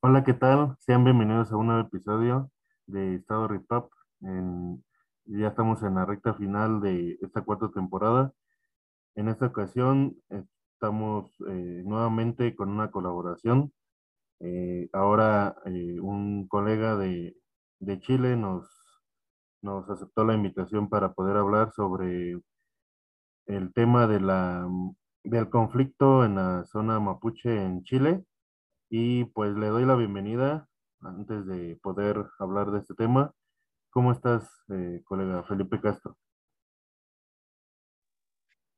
Hola, ¿qué tal? Sean bienvenidos a un nuevo episodio de Estado. En- ya estamos en la recta final de esta cuarta temporada. En esta ocasión estamos eh, nuevamente con una colaboración. Eh, ahora eh, un colega de, de Chile nos, nos aceptó la invitación para poder hablar sobre el tema de la, del conflicto en la zona mapuche en Chile. Y pues le doy la bienvenida antes de poder hablar de este tema. ¿Cómo estás, eh, colega Felipe Castro?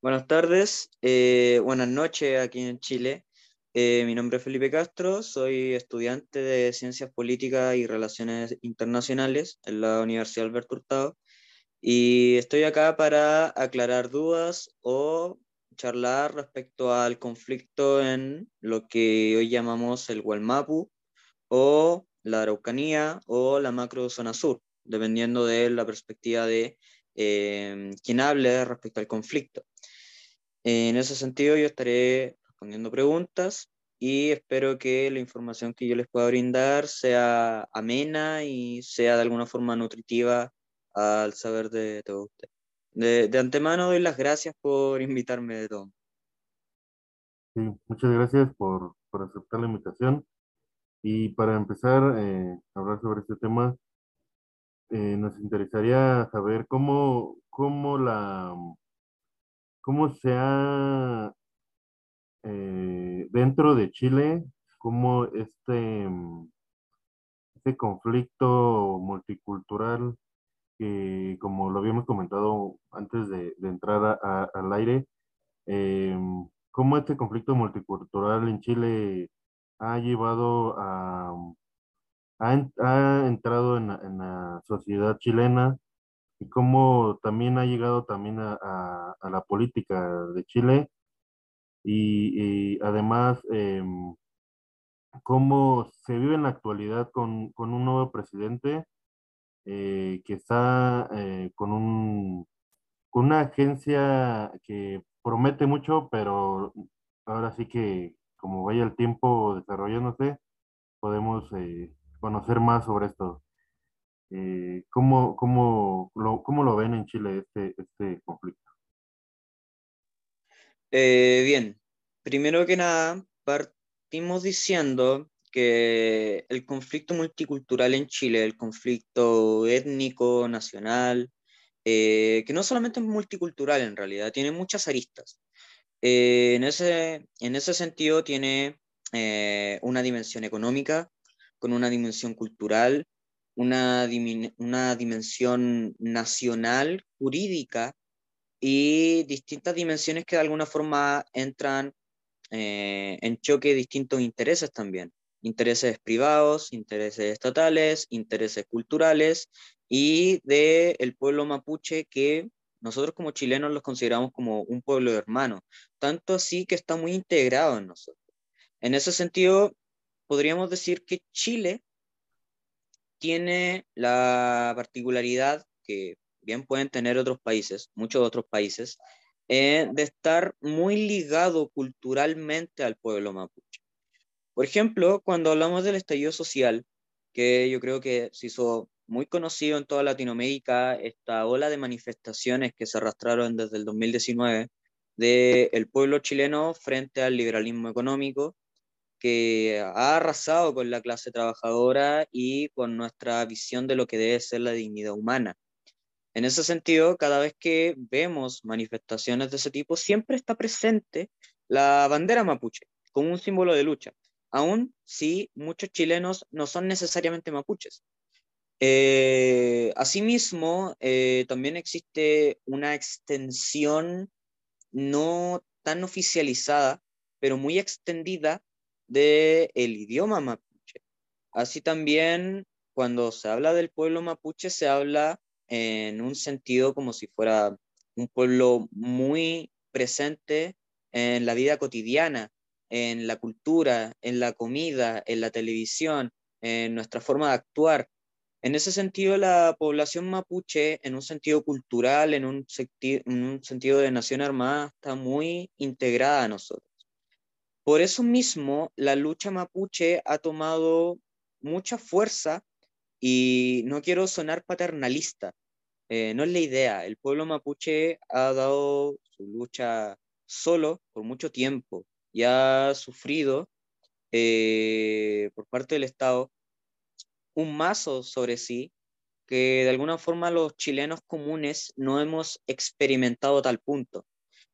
Buenas tardes, eh, buenas noches aquí en Chile. Eh, mi nombre es Felipe Castro, soy estudiante de Ciencias Políticas y Relaciones Internacionales en la Universidad Alberto Hurtado y estoy acá para aclarar dudas o charlar respecto al conflicto en lo que hoy llamamos el Gualmapu o la Araucanía o la macrozona sur, dependiendo de la perspectiva de eh, quien hable respecto al conflicto. En ese sentido, yo estaré respondiendo preguntas y espero que la información que yo les pueda brindar sea amena y sea de alguna forma nutritiva al saber de todo usted. De, antemano doy las gracias por invitarme de todo. Sí, muchas gracias por, por aceptar la invitación. Y para empezar eh, a hablar sobre este tema, eh, nos interesaría saber cómo, cómo la, cómo se ha, eh, dentro de Chile, cómo este, este conflicto multicultural como lo habíamos comentado antes de, de entrar al aire, eh, cómo este conflicto multicultural en Chile ha llevado a, ha, ha entrado en, la sociedad chilena y cómo también ha llegado también a, la política de Chile y, y además em, cómo se vive en la actualidad con, con un nuevo presidente eh, que está eh, con un, con una agencia que promete mucho, pero ahora sí que como vaya el tiempo desarrollándose, podemos eh, conocer más sobre esto. ¿cómo, cómo lo, cómo lo ven en Chile este, este conflicto? Bien, primero que nada, partimos diciendo que el conflicto multicultural en Chile, el conflicto étnico, nacional, eh, que no solamente es multicultural en realidad, tiene muchas aristas. Eh, en ese, en ese sentido tiene eh, una dimensión económica, con una dimensión cultural, una, una dimensión nacional, jurídica y distintas dimensiones que de alguna forma entran eh, en choque distintos intereses también. Intereses privados, intereses estatales, intereses culturales y del el pueblo mapuche que nosotros como chilenos los consideramos como un pueblo hermano, tanto así que está muy integrado en nosotros. En ese sentido, podríamos decir que Chile tiene la particularidad que bien pueden tener otros países, muchos otros países, eh, de estar muy ligado culturalmente al pueblo mapuche. Por ejemplo, cuando hablamos del estallido social, que yo creo que se hizo muy conocido en toda Latinoamérica, esta ola de manifestaciones que se arrastraron desde el 2019 del pueblo chileno frente al liberalismo económico, que ha arrasado con la clase trabajadora y con nuestra visión de lo que debe ser la dignidad humana. En ese sentido, cada vez que vemos manifestaciones de ese tipo, siempre está presente la bandera mapuche como un símbolo de lucha, aun si muchos chilenos no son necesariamente mapuches. Eh, asimismo, eh, también existe una extensión no tan oficializada, pero muy extendida del el idioma mapuche. Así también, cuando se habla del pueblo mapuche, se habla en un sentido como si fuera un pueblo muy presente en la vida cotidiana, en la cultura, en la comida, en la televisión, en nuestra forma de actuar. En ese sentido, la población mapuche, en un sentido cultural, en un, senti en un sentido de nación armada, está muy integrada a nosotros. Por eso mismo, la lucha mapuche ha tomado mucha fuerza y no quiero sonar paternalista, eh, no es la idea. El pueblo mapuche ha dado su lucha solo por mucho tiempo y ha sufrido eh, por parte del Estado un mazo sobre sí que de alguna forma los chilenos comunes no hemos experimentado tal punto.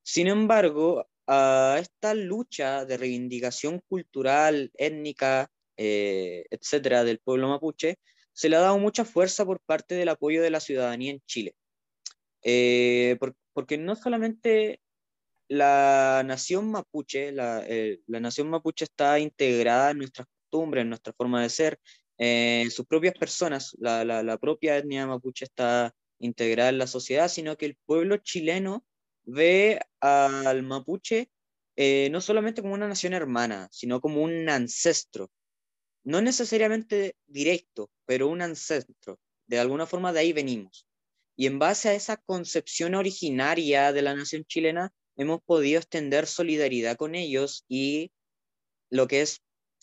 Sin embargo, a esta lucha de reivindicación cultural, étnica, eh, etcétera, del pueblo mapuche, se le ha dado mucha fuerza por parte del apoyo de la ciudadanía en Chile. Eh, porque no solamente la nación mapuche, eh, la, nación mapuche está integrada en nuestras costumbres, en nuestra forma de ser, en sus propias personas, la, la, propia etnia mapuche está integrada en la sociedad, sino que el pueblo chileno ve al mapuche eh, no solamente como una nación hermana, sino como un ancestro, no necesariamente directo, pero un ancestro. De alguna forma de ahí venimos. Y en base a esa concepción originaria de la nación chilena, hemos podido extender solidaridad con ellos y lo que es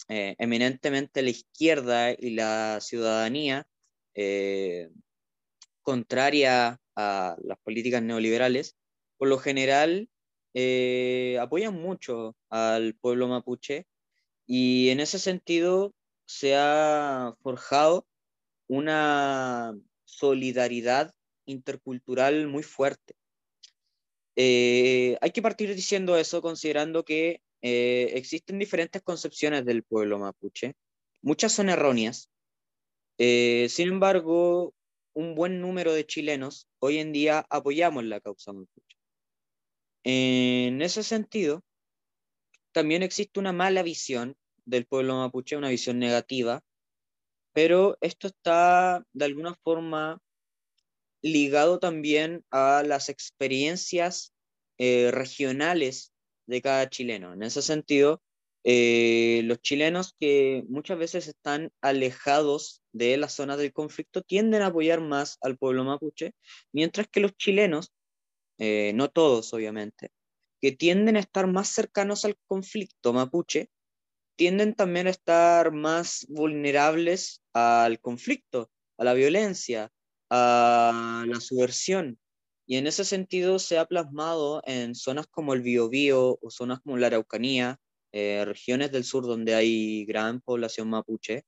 eh, eminentemente la izquierda y la ciudadanía, eh, contraria a las políticas neoliberales, por lo general eh, apoyan mucho al pueblo mapuche y en ese sentido se ha forjado una solidaridad intercultural muy fuerte. Eh, hay que partir diciendo eso considerando que eh, existen diferentes concepciones del pueblo mapuche. Muchas son erróneas. Eh, sin embargo, un buen número de chilenos hoy en día apoyamos la causa mapuche. En ese sentido, también existe una mala visión del pueblo mapuche, una visión negativa, pero esto está de alguna forma ligado también a las experiencias eh, regionales de cada chileno. En ese sentido, eh, los chilenos que muchas veces están alejados de las zonas del conflicto tienden a apoyar más al pueblo mapuche, mientras que los chilenos, eh, no todos obviamente, que tienden a estar más cercanos al conflicto mapuche, tienden también a estar más vulnerables al conflicto, a la violencia, a la subversión. Y en ese sentido se ha plasmado en zonas como el Biobío o zonas como la Araucanía, eh, regiones del sur donde hay gran población mapuche,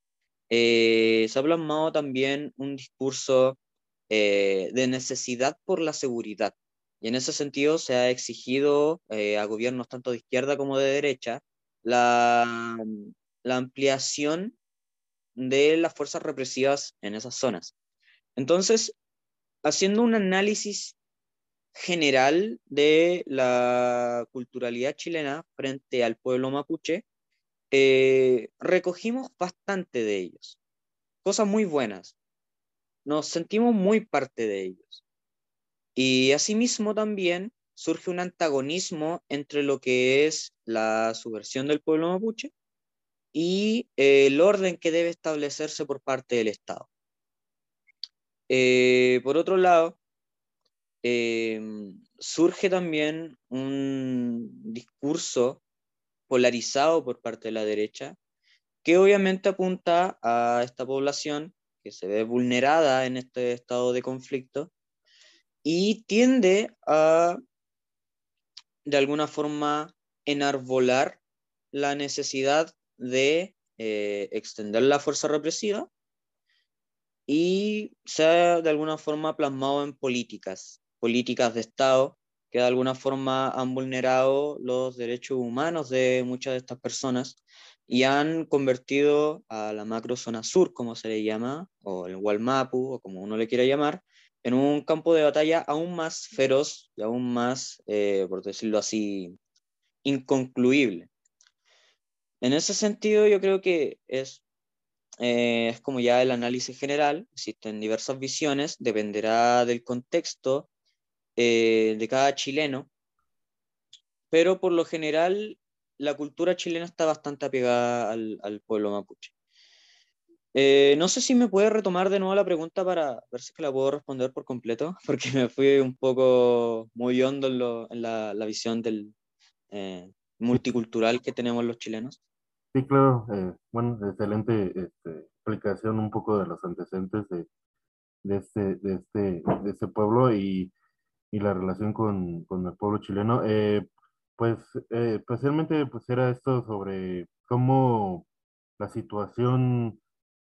eh, se ha plasmado también un discurso eh, de necesidad por la seguridad. Y en ese sentido se ha exigido a gobiernos tanto de izquierda como de derecha la, la ampliación de las fuerzas represivas en esas zonas. Entonces, haciendo un análisis general de la culturalidad chilena frente al pueblo mapuche, eh, recogimos bastante de ellos, cosas muy buenas. Nos sentimos muy parte de ellos. Y asimismo también surge un antagonismo entre lo que es la subversión del pueblo mapuche y el orden que debe establecerse por parte del Estado. Eh, por otro lado, em, surge también un discurso polarizado por parte de la derecha, que obviamente apunta a esta población que se ve vulnerada en este estado de conflicto y tiende a, de alguna forma, enarbolar la necesidad de eh, extender la fuerza represiva y se ha de alguna forma plasmado en políticas, políticas de Estado que de alguna forma han vulnerado los derechos humanos de muchas de estas personas y han convertido a la macro zona sur, como se le llama, o el Walmapu, o como uno le quiera llamar, en un campo de batalla aún más feroz y aún más, eh, por decirlo así, inconcluible. En ese sentido, yo creo que es eh, es como ya el análisis general, existen diversas visiones, dependerá del contexto eh, de cada chileno, pero por lo general la cultura chilena está bastante apegada al, pueblo mapuche. Eh, no sé si me puede retomar de nuevo la pregunta para ver si la puedo responder por completo, porque me fui un poco muy hondo en, la, visión del multicultural que tenemos los chilenos. Sí, claro. Eh, bueno, excelente este, explicación un poco de los antecedentes de, de, este, de, este, de este pueblo y, y la relación con, con, el pueblo chileno. Eh, pues eh, especialmente pues era esto sobre cómo la situación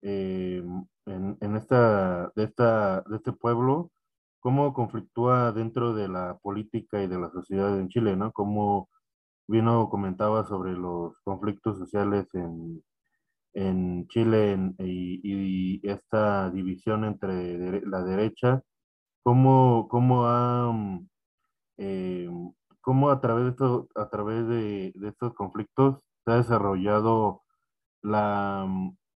en, en, esta, de, esta, de este pueblo, cómo conflictúa dentro de la política y de la sociedad en Chile, ¿no? Cómo vino comentaba sobre los conflictos sociales en, en Chile y, y, esta división entre la derecha, cómo, cómo, ha, eh, cómo a través, de, esto, a través de, estos conflictos se ha desarrollado la,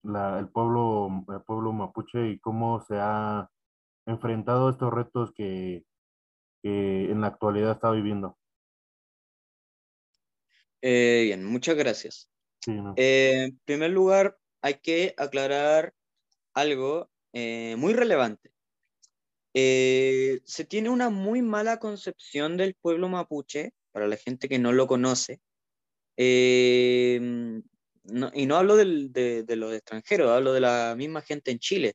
la, el, pueblo, el pueblo mapuche y cómo se ha enfrentado a estos retos que, que en la actualidad está viviendo. Eh, bien, muchas gracias. Eh, en primer lugar, hay que aclarar algo eh, muy relevante. se tiene una muy mala concepción del pueblo mapuche, para la gente que no lo conoce, y no hablo de, de, los extranjeros, hablo de la misma gente en Chile.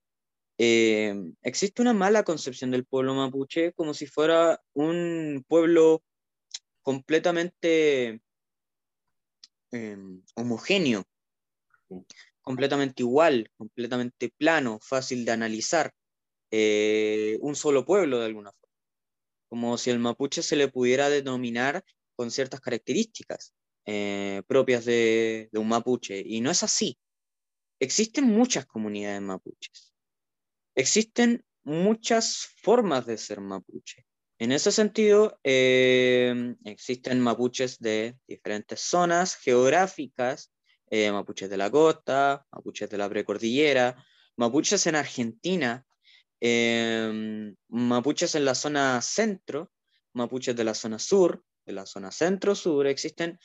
existe una mala concepción del pueblo mapuche como si fuera un pueblo completamente Em, homogéneo, completamente igual, completamente plano, fácil de analizar, eh, un solo pueblo de alguna forma, como si el mapuche se le pudiera denominar con ciertas características eh, propias de, de un mapuche, y no es así. Existen muchas comunidades mapuches, existen muchas formas de ser mapuche. En ese sentido, eh, existen mapuches de diferentes zonas geográficas, eh, mapuches de la costa, mapuches de la precordillera, mapuches en Argentina, eh, mapuches en la zona centro, mapuches de la zona sur, de la zona centro-sur, existen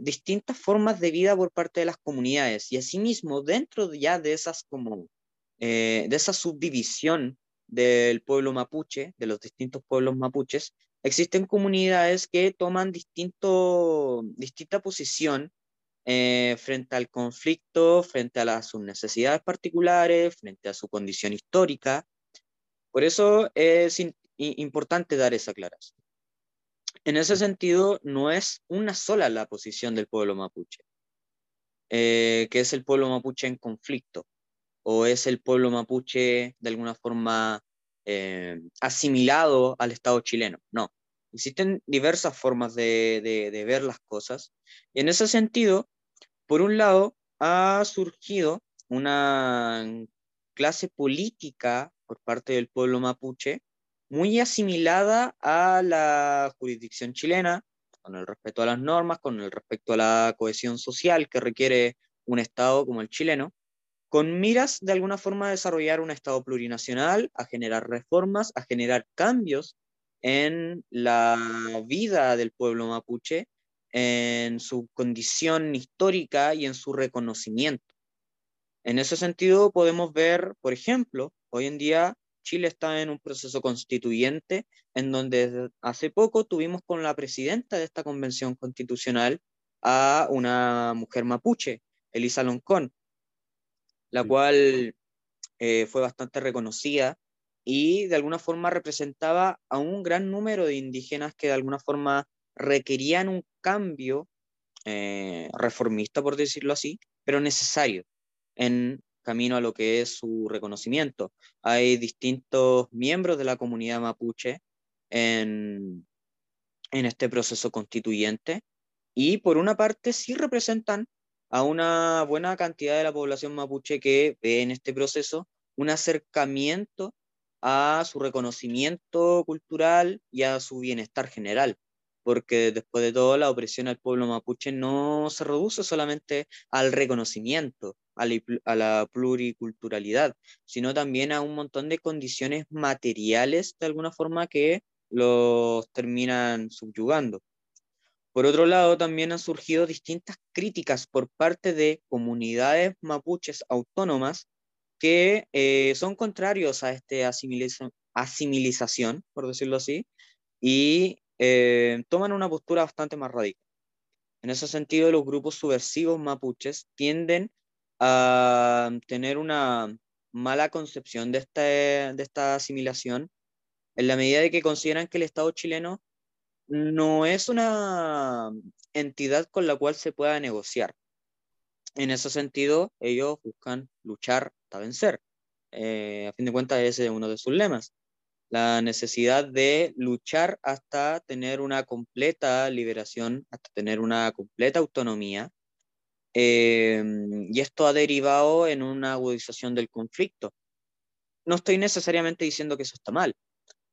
distintas formas de vida por parte de las comunidades. Y asimismo dentro ya de esas como de esa subdivisión del pueblo mapuche, de los distintos pueblos mapuches, existen comunidades que toman distinto, distinta posición eh, frente al conflicto, frente a las, sus necesidades particulares, frente a su condición histórica. Por eso es importante dar esa aclaración. En ese sentido, no es una sola la posición del pueblo mapuche, eh, que es el pueblo mapuche en conflicto o es el pueblo mapuche de alguna forma eh, asimilado al Estado chileno. No, existen diversas formas de, de, ver las cosas. Y en ese sentido, por un lado, ha surgido una clase política por parte del pueblo mapuche muy asimilada a la jurisdicción chilena, con el respeto a las normas, con el respeto a la cohesión social que requiere un Estado como el chileno, con miras de alguna forma a desarrollar un Estado plurinacional, a generar reformas, a generar cambios en la vida del pueblo mapuche, en su condición histórica y en su reconocimiento. En ese sentido, podemos ver, por ejemplo, hoy en día Chile está en un proceso constituyente en donde hace poco tuvimos con la presidenta de esta convención constitucional a una mujer mapuche, Elisa Loncón, la cual eh, fue bastante reconocida y de alguna forma representaba a un gran número de indígenas que de alguna forma requerían un cambio eh, reformista, por decirlo así, pero necesario en camino a lo que es su reconocimiento. Hay distintos miembros de la comunidad mapuche en, en este proceso constituyente y por una parte sí representan a una buena cantidad de la población mapuche que ve en este proceso un acercamiento a su reconocimiento cultural y a su bienestar general, porque después de todo la opresión al pueblo mapuche no se reduce solamente al reconocimiento, a la, pluriculturalidad, sino también a un montón de condiciones materiales de alguna forma que los terminan subyugando. Por otro lado, también han surgido distintas críticas por parte de comunidades mapuches autónomas que eh, son contrarios a esta asimilización, por decirlo así, y eh, toman una postura bastante más radical. En ese sentido, los grupos subversivos mapuches tienden a tener una mala concepción de, de esta asimilación en la medida de que consideran que el Estado chileno no es una entidad con la cual se pueda negociar. En ese sentido, ellos buscan luchar hasta vencer. Eh, a fin de cuentas, ese es uno de sus lemas. La necesidad de luchar hasta tener una completa liberación, hasta tener una completa autonomía. Eh, y esto ha derivado en una agudización del conflicto. No estoy necesariamente diciendo que eso está mal,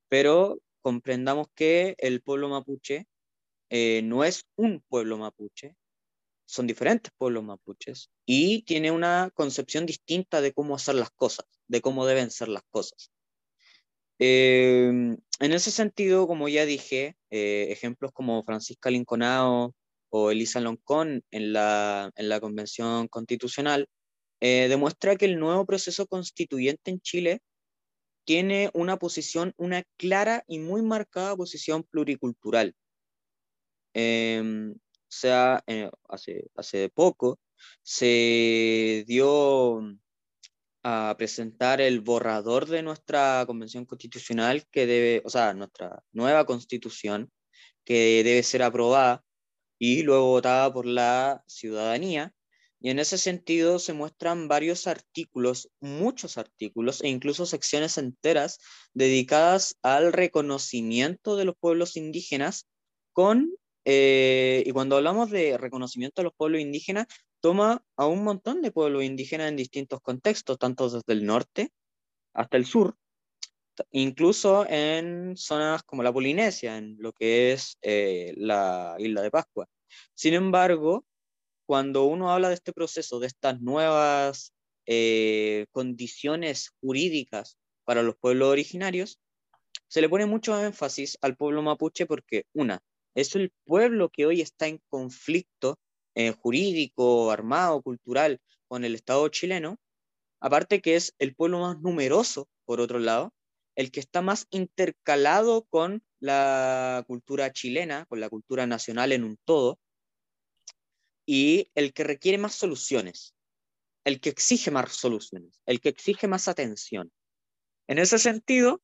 pero comprendamos que el pueblo mapuche eh, no es un pueblo mapuche, son diferentes pueblos mapuches y tiene una concepción distinta de cómo hacer las cosas, de cómo deben ser las cosas. Em, en ese sentido, como ya dije, eh, ejemplos como Francisca Linconao o Elisa Loncón en la, en la Convención Constitucional eh, demuestra que el nuevo proceso constituyente en Chile tiene una posición, una clara y muy marcada posición pluricultural. Em, o sea, eh, hace, hace poco se dio a presentar el borrador de nuestra convención constitucional que debe, o sea, nuestra nueva constitución que debe ser aprobada y luego votada por la ciudadanía y en ese sentido se muestran varios artículos, muchos artículos e incluso secciones enteras dedicadas al reconocimiento de los pueblos indígenas con, eh, y cuando hablamos de reconocimiento de los pueblos indígenas, toma a un montón de pueblos indígenas en distintos contextos, tanto desde el norte hasta el sur, incluso en zonas como la Polinesia, en lo que es eh, la isla de Pascua. Sin embargo, cuando uno habla de este proceso, de estas nuevas eh, condiciones jurídicas para los pueblos originarios, se le pone mucho énfasis al pueblo mapuche porque, una, es el pueblo que hoy está en conflicto eh, jurídico, armado, cultural con el Estado chileno, aparte que es el pueblo más numeroso, por otro lado, el que está más intercalado con la cultura chilena, con la cultura nacional en un todo, y el que requiere más soluciones, el que exige más soluciones, el que exige más atención. En ese sentido,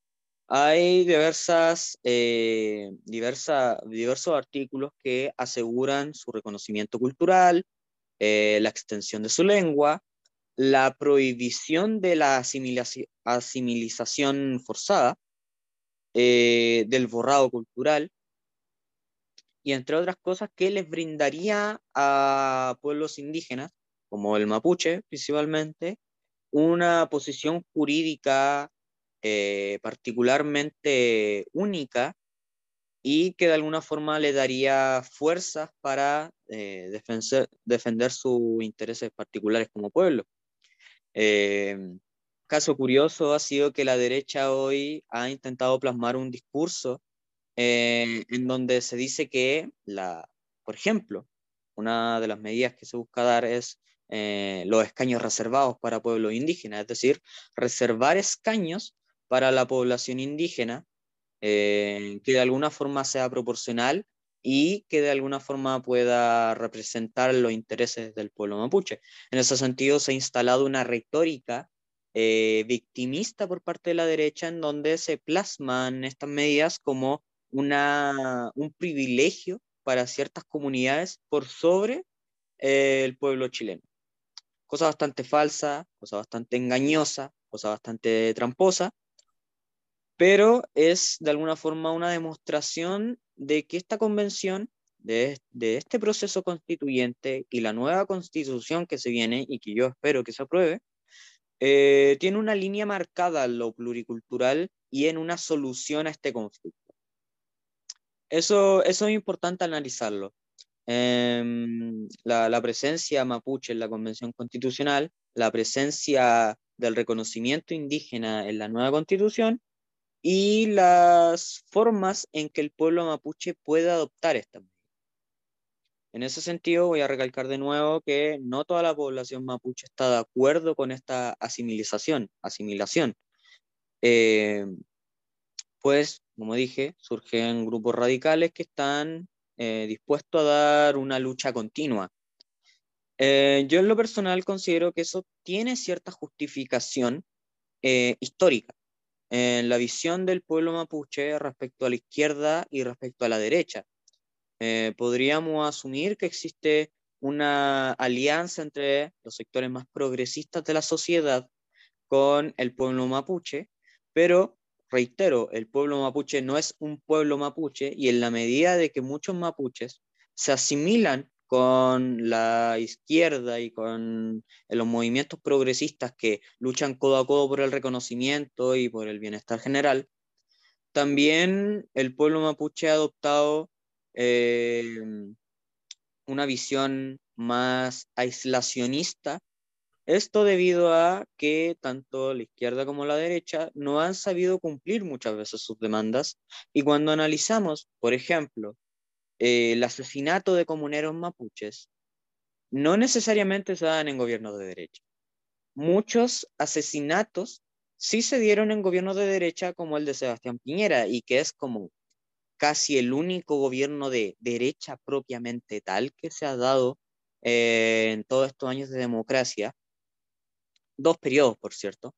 hay diversas, eh, diversos artículos que aseguran su reconocimiento cultural, eh, la extensión de su lengua, la prohibición de la asimilización forzada, eh, del borrado cultural, y entre otras cosas que les brindaría a pueblos indígenas, como el mapuche principalmente, una posición jurídica eh, particularmente única y que de alguna forma le daría fuerzas para eh, defender, defender, sus intereses particulares como pueblo. Eh, caso curioso ha sido que la derecha hoy ha intentado plasmar un discurso eh, en donde se dice que, la, por ejemplo, una de las medidas que se busca dar es eh, los escaños reservados para pueblos indígenas, es decir, reservar escaños para la población indígena eh, que de alguna forma sea proporcional y que de alguna forma pueda representar los intereses del pueblo mapuche. En ese sentido, se ha instalado una retórica victimista por parte de la derecha en donde se plasman estas medidas como una, un privilegio para ciertas comunidades por sobre eh, el pueblo chileno. Cosa bastante falsa, cosa bastante engañosa, cosa bastante tramposa, pero es de alguna forma una demostración de que esta convención, de, de este proceso constituyente y la nueva constitución que se viene y que yo espero que se apruebe, eh, tiene una línea marcada en lo pluricultural y en una solución a este conflicto. Eso, eso es importante analizarlo. Em, la, la, presencia mapuche en la Convención Constitucional, la presencia del reconocimiento indígena en la nueva Constitución y las formas en que el pueblo mapuche puede adoptar esta. En ese sentido, voy a recalcar de nuevo que no toda la población mapuche está de acuerdo con esta asimilación. asimilación. Eh, pues, como dije, surgen grupos radicales que están dispuesto a dar una lucha continua. yo en lo personal considero que eso tiene cierta justificación histórica en la visión del pueblo mapuche respecto a la izquierda y respecto a la derecha. Eh, podríamos asumir que existe una alianza entre los sectores más progresistas de la sociedad con el pueblo mapuche, pero reitero, el pueblo mapuche no es un pueblo mapuche y en la medida de que muchos mapuches se asimilan con la izquierda y con los movimientos progresistas que luchan codo a codo por el reconocimiento y por el bienestar general, también el pueblo mapuche ha adoptado eh, una visión más aislacionista. Esto debido a que tanto la izquierda como la derecha no han sabido cumplir muchas veces sus demandas y cuando analizamos, por ejemplo, eh, el asesinato de comuneros mapuches no necesariamente se dan en gobiernos de derecha. Muchos asesinatos sí se dieron en gobiernos de derecha como el de Sebastián Piñera y que es como casi el único gobierno de derecha propiamente tal que se ha dado eh, en todos estos años de democracia. Dos periodos, por cierto.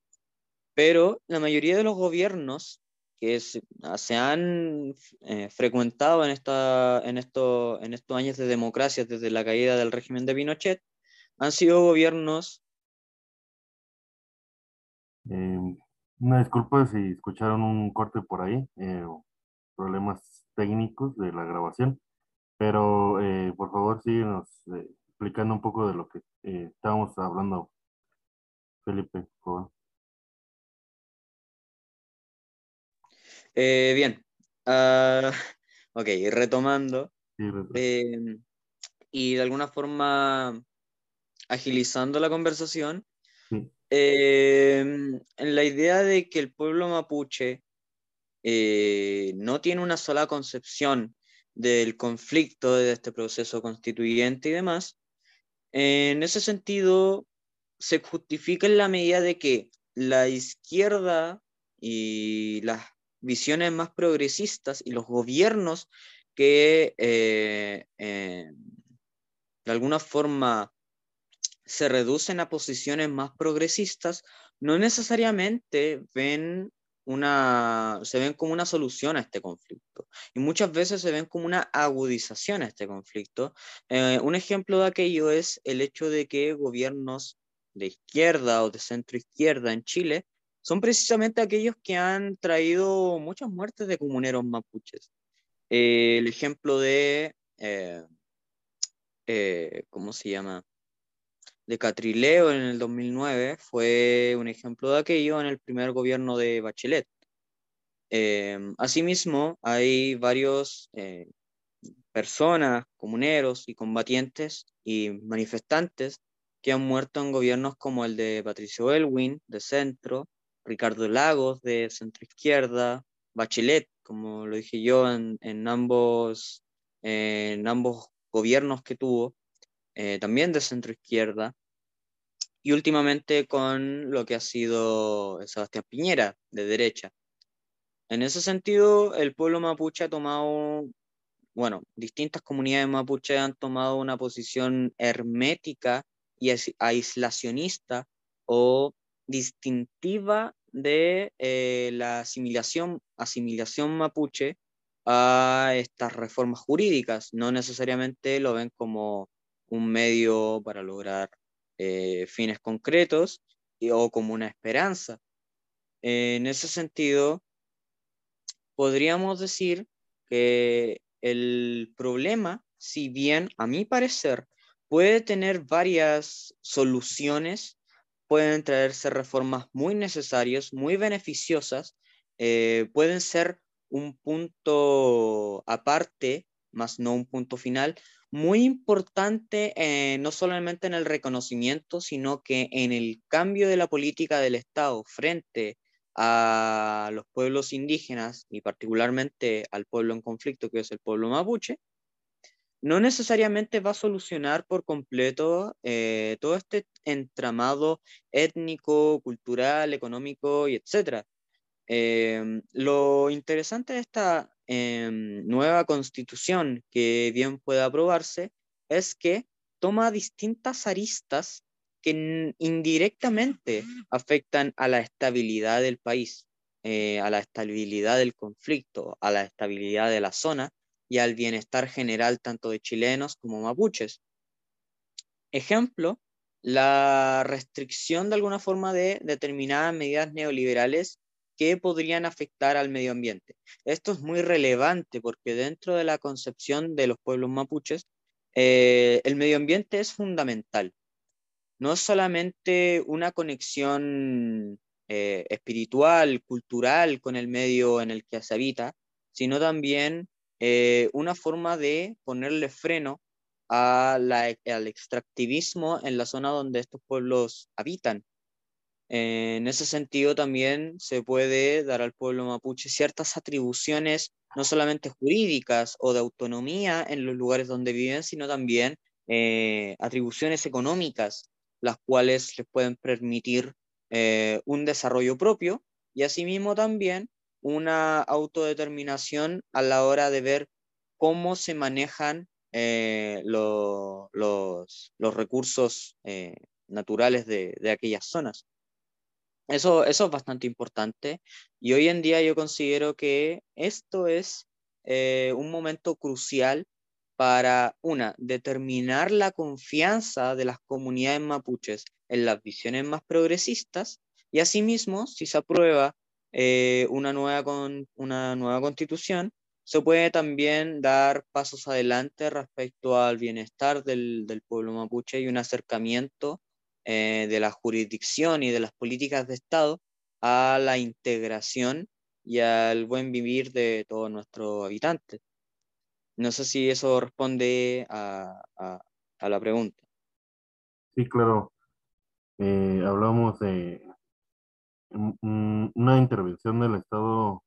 Pero la mayoría de los gobiernos que ah, se, han eh, frecuentado en, esta, en, esto, en estos años de democracia desde la caída del régimen de Pinochet han sido gobiernos... Eh, una disculpa si escucharon un corte por ahí, eh, problemas técnicos de la grabación, pero por favor síguenos explicando un poco de lo que estábamos hablando, Felipe, por favor. Eh, bien, uh, ok, retomando. Em, y de alguna forma agilizando la conversación, em, en la idea de que el pueblo mapuche eh, no tiene una sola concepción del conflicto de este proceso constituyente y demás, en ese sentido se justifica en la medida de que la izquierda y las visiones más progresistas y los gobiernos que eh, eh, de alguna forma se reducen a posiciones más progresistas, no necesariamente ven una, se ven como una solución a este conflicto y muchas veces se ven como una agudización a este conflicto. Eh, un ejemplo de aquello es el hecho de que gobiernos de izquierda o de centro izquierda en Chile son precisamente aquellos que han traído muchas muertes de comuneros mapuches. Eh, el ejemplo de, eh, eh, ¿cómo se llama? De Catrileo en el 2009 fue un ejemplo de aquello en el primer gobierno de Bachelet. asimismo, hay varios personas, comuneros y combatientes y manifestantes que han muerto en gobiernos como el de Patricio Elwin, de Centro, Ricardo Lagos de centro izquierda, Bachelet, como lo dije yo, en, ambos, en ambos gobiernos que tuvo, eh, también de centro izquierda, y últimamente con lo que ha sido Sebastián Piñera, de derecha. En ese sentido, el pueblo mapuche ha tomado, bueno, distintas comunidades mapuche han tomado una posición hermética y aislacionista o distintiva de eh, la asimilación, asimilación mapuche a estas reformas jurídicas. No necesariamente lo ven como un medio para lograr eh, fines concretos o como una esperanza. en ese sentido, podríamos decir que el problema, si bien a mi parecer puede tener varias soluciones pueden traerse reformas muy necesarias, muy beneficiosas, eh, pueden ser un punto aparte, más no un punto final, muy importante eh, no solamente en el reconocimiento, sino que en el cambio de la política del Estado frente a los pueblos indígenas y particularmente al pueblo en conflicto que es el pueblo mapuche, no necesariamente va a solucionar por completo eh, todo este entramado étnico, cultural, económico y etcétera. Em, lo interesante de esta em, nueva constitución que bien pueda aprobarse es que toma distintas aristas que indirectamente afectan a la estabilidad del país, eh, a la estabilidad del conflicto, a la estabilidad de la zona y al bienestar general tanto de chilenos como mapuches. Ejemplo, la restricción de alguna forma de determinadas medidas neoliberales que podrían afectar al medio ambiente. Esto es muy relevante porque dentro de la concepción de los pueblos mapuches, eh, el medio ambiente es fundamental. No solamente una conexión eh, espiritual, cultural con el medio en el que se habita, sino también eh, una forma de ponerle freno al extractivismo en la zona donde estos pueblos habitan. En ese sentido también se puede dar al pueblo mapuche ciertas atribuciones, no solamente jurídicas o de autonomía en los lugares donde viven, sino también eh, atribuciones económicas, las cuales les pueden permitir eh, un desarrollo propio y asimismo también una autodeterminación a la hora de ver cómo se manejan eh, los, recursos eh, naturales de, aquellas zonas. Eso, eso es bastante importante y hoy en día yo considero que esto es eh, un momento crucial para, una, determinar la confianza de las comunidades mapuches en las visiones más progresistas y asimismo, si se aprueba una, nueva con, una nueva constitución, se puede también dar pasos adelante respecto al bienestar del, del pueblo mapuche y un acercamiento eh, de la jurisdicción y de las políticas de Estado a la integración y al buen vivir de todos nuestros habitantes. No sé si eso responde a, a, la pregunta. Sí, claro. Eh, hablamos de una intervención del Estado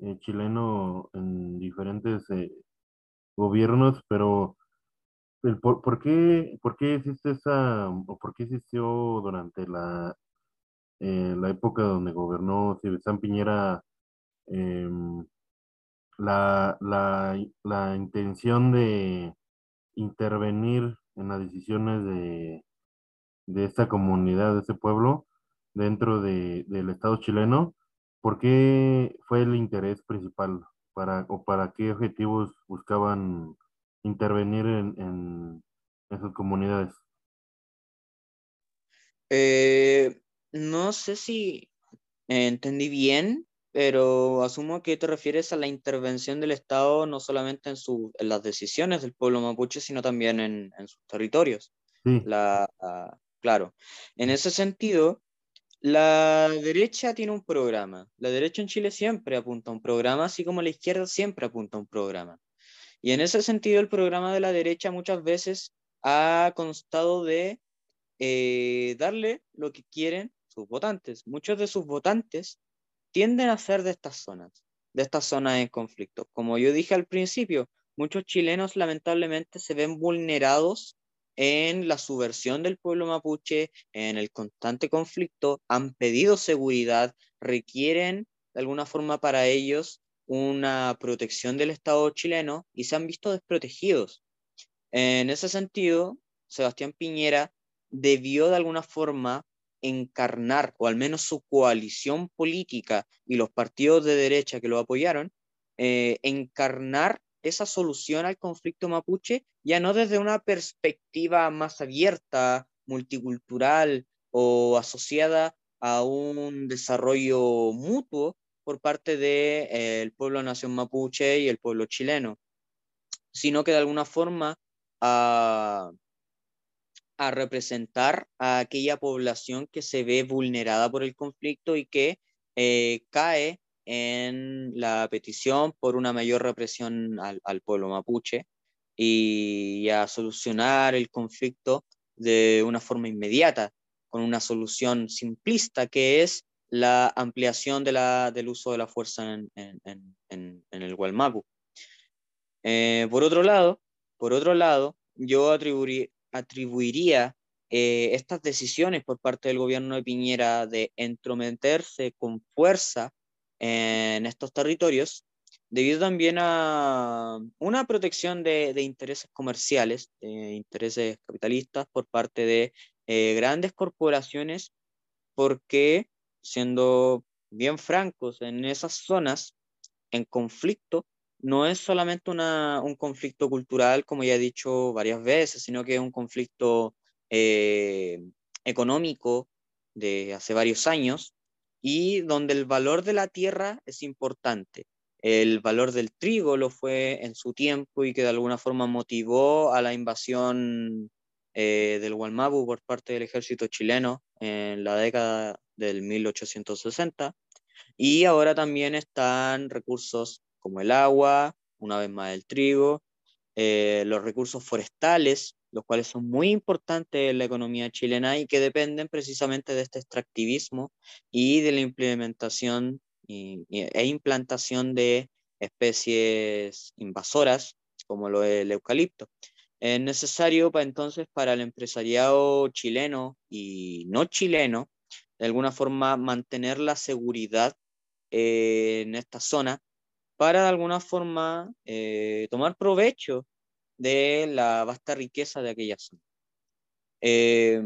eh, chileno en diferentes eh, gobiernos, pero el por, por, qué, ¿por qué existe esa, o por qué existió durante la, eh, la época donde gobernó San Piñera em, la, la, la intención de intervenir en las decisiones de, de esta comunidad, de ese pueblo, dentro de, del Estado chileno? ¿Por qué fue el interés principal para, o para qué objetivos buscaban intervenir en, en, sus comunidades? Eh, no sé si entendí bien, pero asumo que te refieres a la intervención del Estado no solamente en, su, en las decisiones del pueblo mapuche, sino también en, en sus territorios. Sí. La, ah, claro, en ese sentido, la derecha tiene un programa. La derecha en Chile siempre apunta a un programa, así como la izquierda siempre apunta a un programa. Y en ese sentido, el programa de la derecha muchas veces ha constado de eh, darle lo que quieren sus votantes. Muchos de sus votantes tienden a ser de estas zonas, de estas zonas en conflicto. Como yo dije al principio, muchos chilenos lamentablemente se ven vulnerados en la subversión del pueblo mapuche, en el constante conflicto, han pedido seguridad, requieren de alguna forma para ellos una protección del Estado chileno y se han visto desprotegidos. En ese sentido, Sebastián Piñera debió de alguna forma encarnar, o al menos su coalición política y los partidos de derecha que lo apoyaron, eh, encarnar esa solución al conflicto mapuche ya no desde una perspectiva más abierta, multicultural o asociada a un desarrollo mutuo por parte del de, eh, pueblo nación mapuche y el pueblo chileno, sino que de alguna forma a, a representar a aquella población que se ve vulnerada por el conflicto y que eh, cae en la petición por una mayor represión al, pueblo mapuche y, a solucionar el conflicto de una forma inmediata, con una solución simplista que es la ampliación de la, del uso de la fuerza en, en, el Gualmapu. Eh, por otro lado, por otro lado, yo atribuiría eh, estas decisiones por parte del gobierno de Piñera de entrometerse con fuerza en estos territorios debido también a una protección de, intereses comerciales, de intereses capitalistas por parte de eh, grandes corporaciones, porque, siendo bien francos, en esas zonas en conflicto, no es solamente un conflicto cultural, como ya he dicho varias veces, sino que es un conflicto eh, económico de hace varios años y donde el valor de la tierra es importante. El valor del trigo lo fue en su tiempo y que de alguna forma motivó a la invasión eh, del Gualmapu por parte del ejército chileno en la década del 1860. Y ahora también están recursos como el agua, una vez más el trigo, eh, los recursos forestales, los cuales son muy importantes en la economía chilena y que dependen precisamente de este extractivismo y de la implementación e implantación de especies invasoras como lo es el eucalipto. Es necesario para entonces para el empresariado chileno y no chileno, de alguna forma mantener la seguridad eh, en esta zona para de alguna forma eh, tomar provecho de la vasta riqueza de aquella zona. Eh,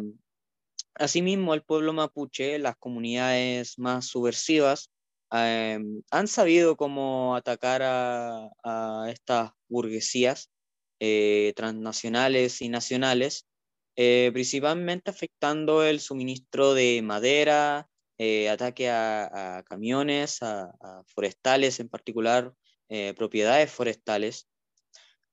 asimismo, el pueblo mapuche, las comunidades más subversivas, eh, han sabido cómo atacar a, estas burguesías transnacionales y nacionales, principalmente afectando el suministro de madera, eh, ataque a, camiones, a, forestales en particular, eh, propiedades forestales,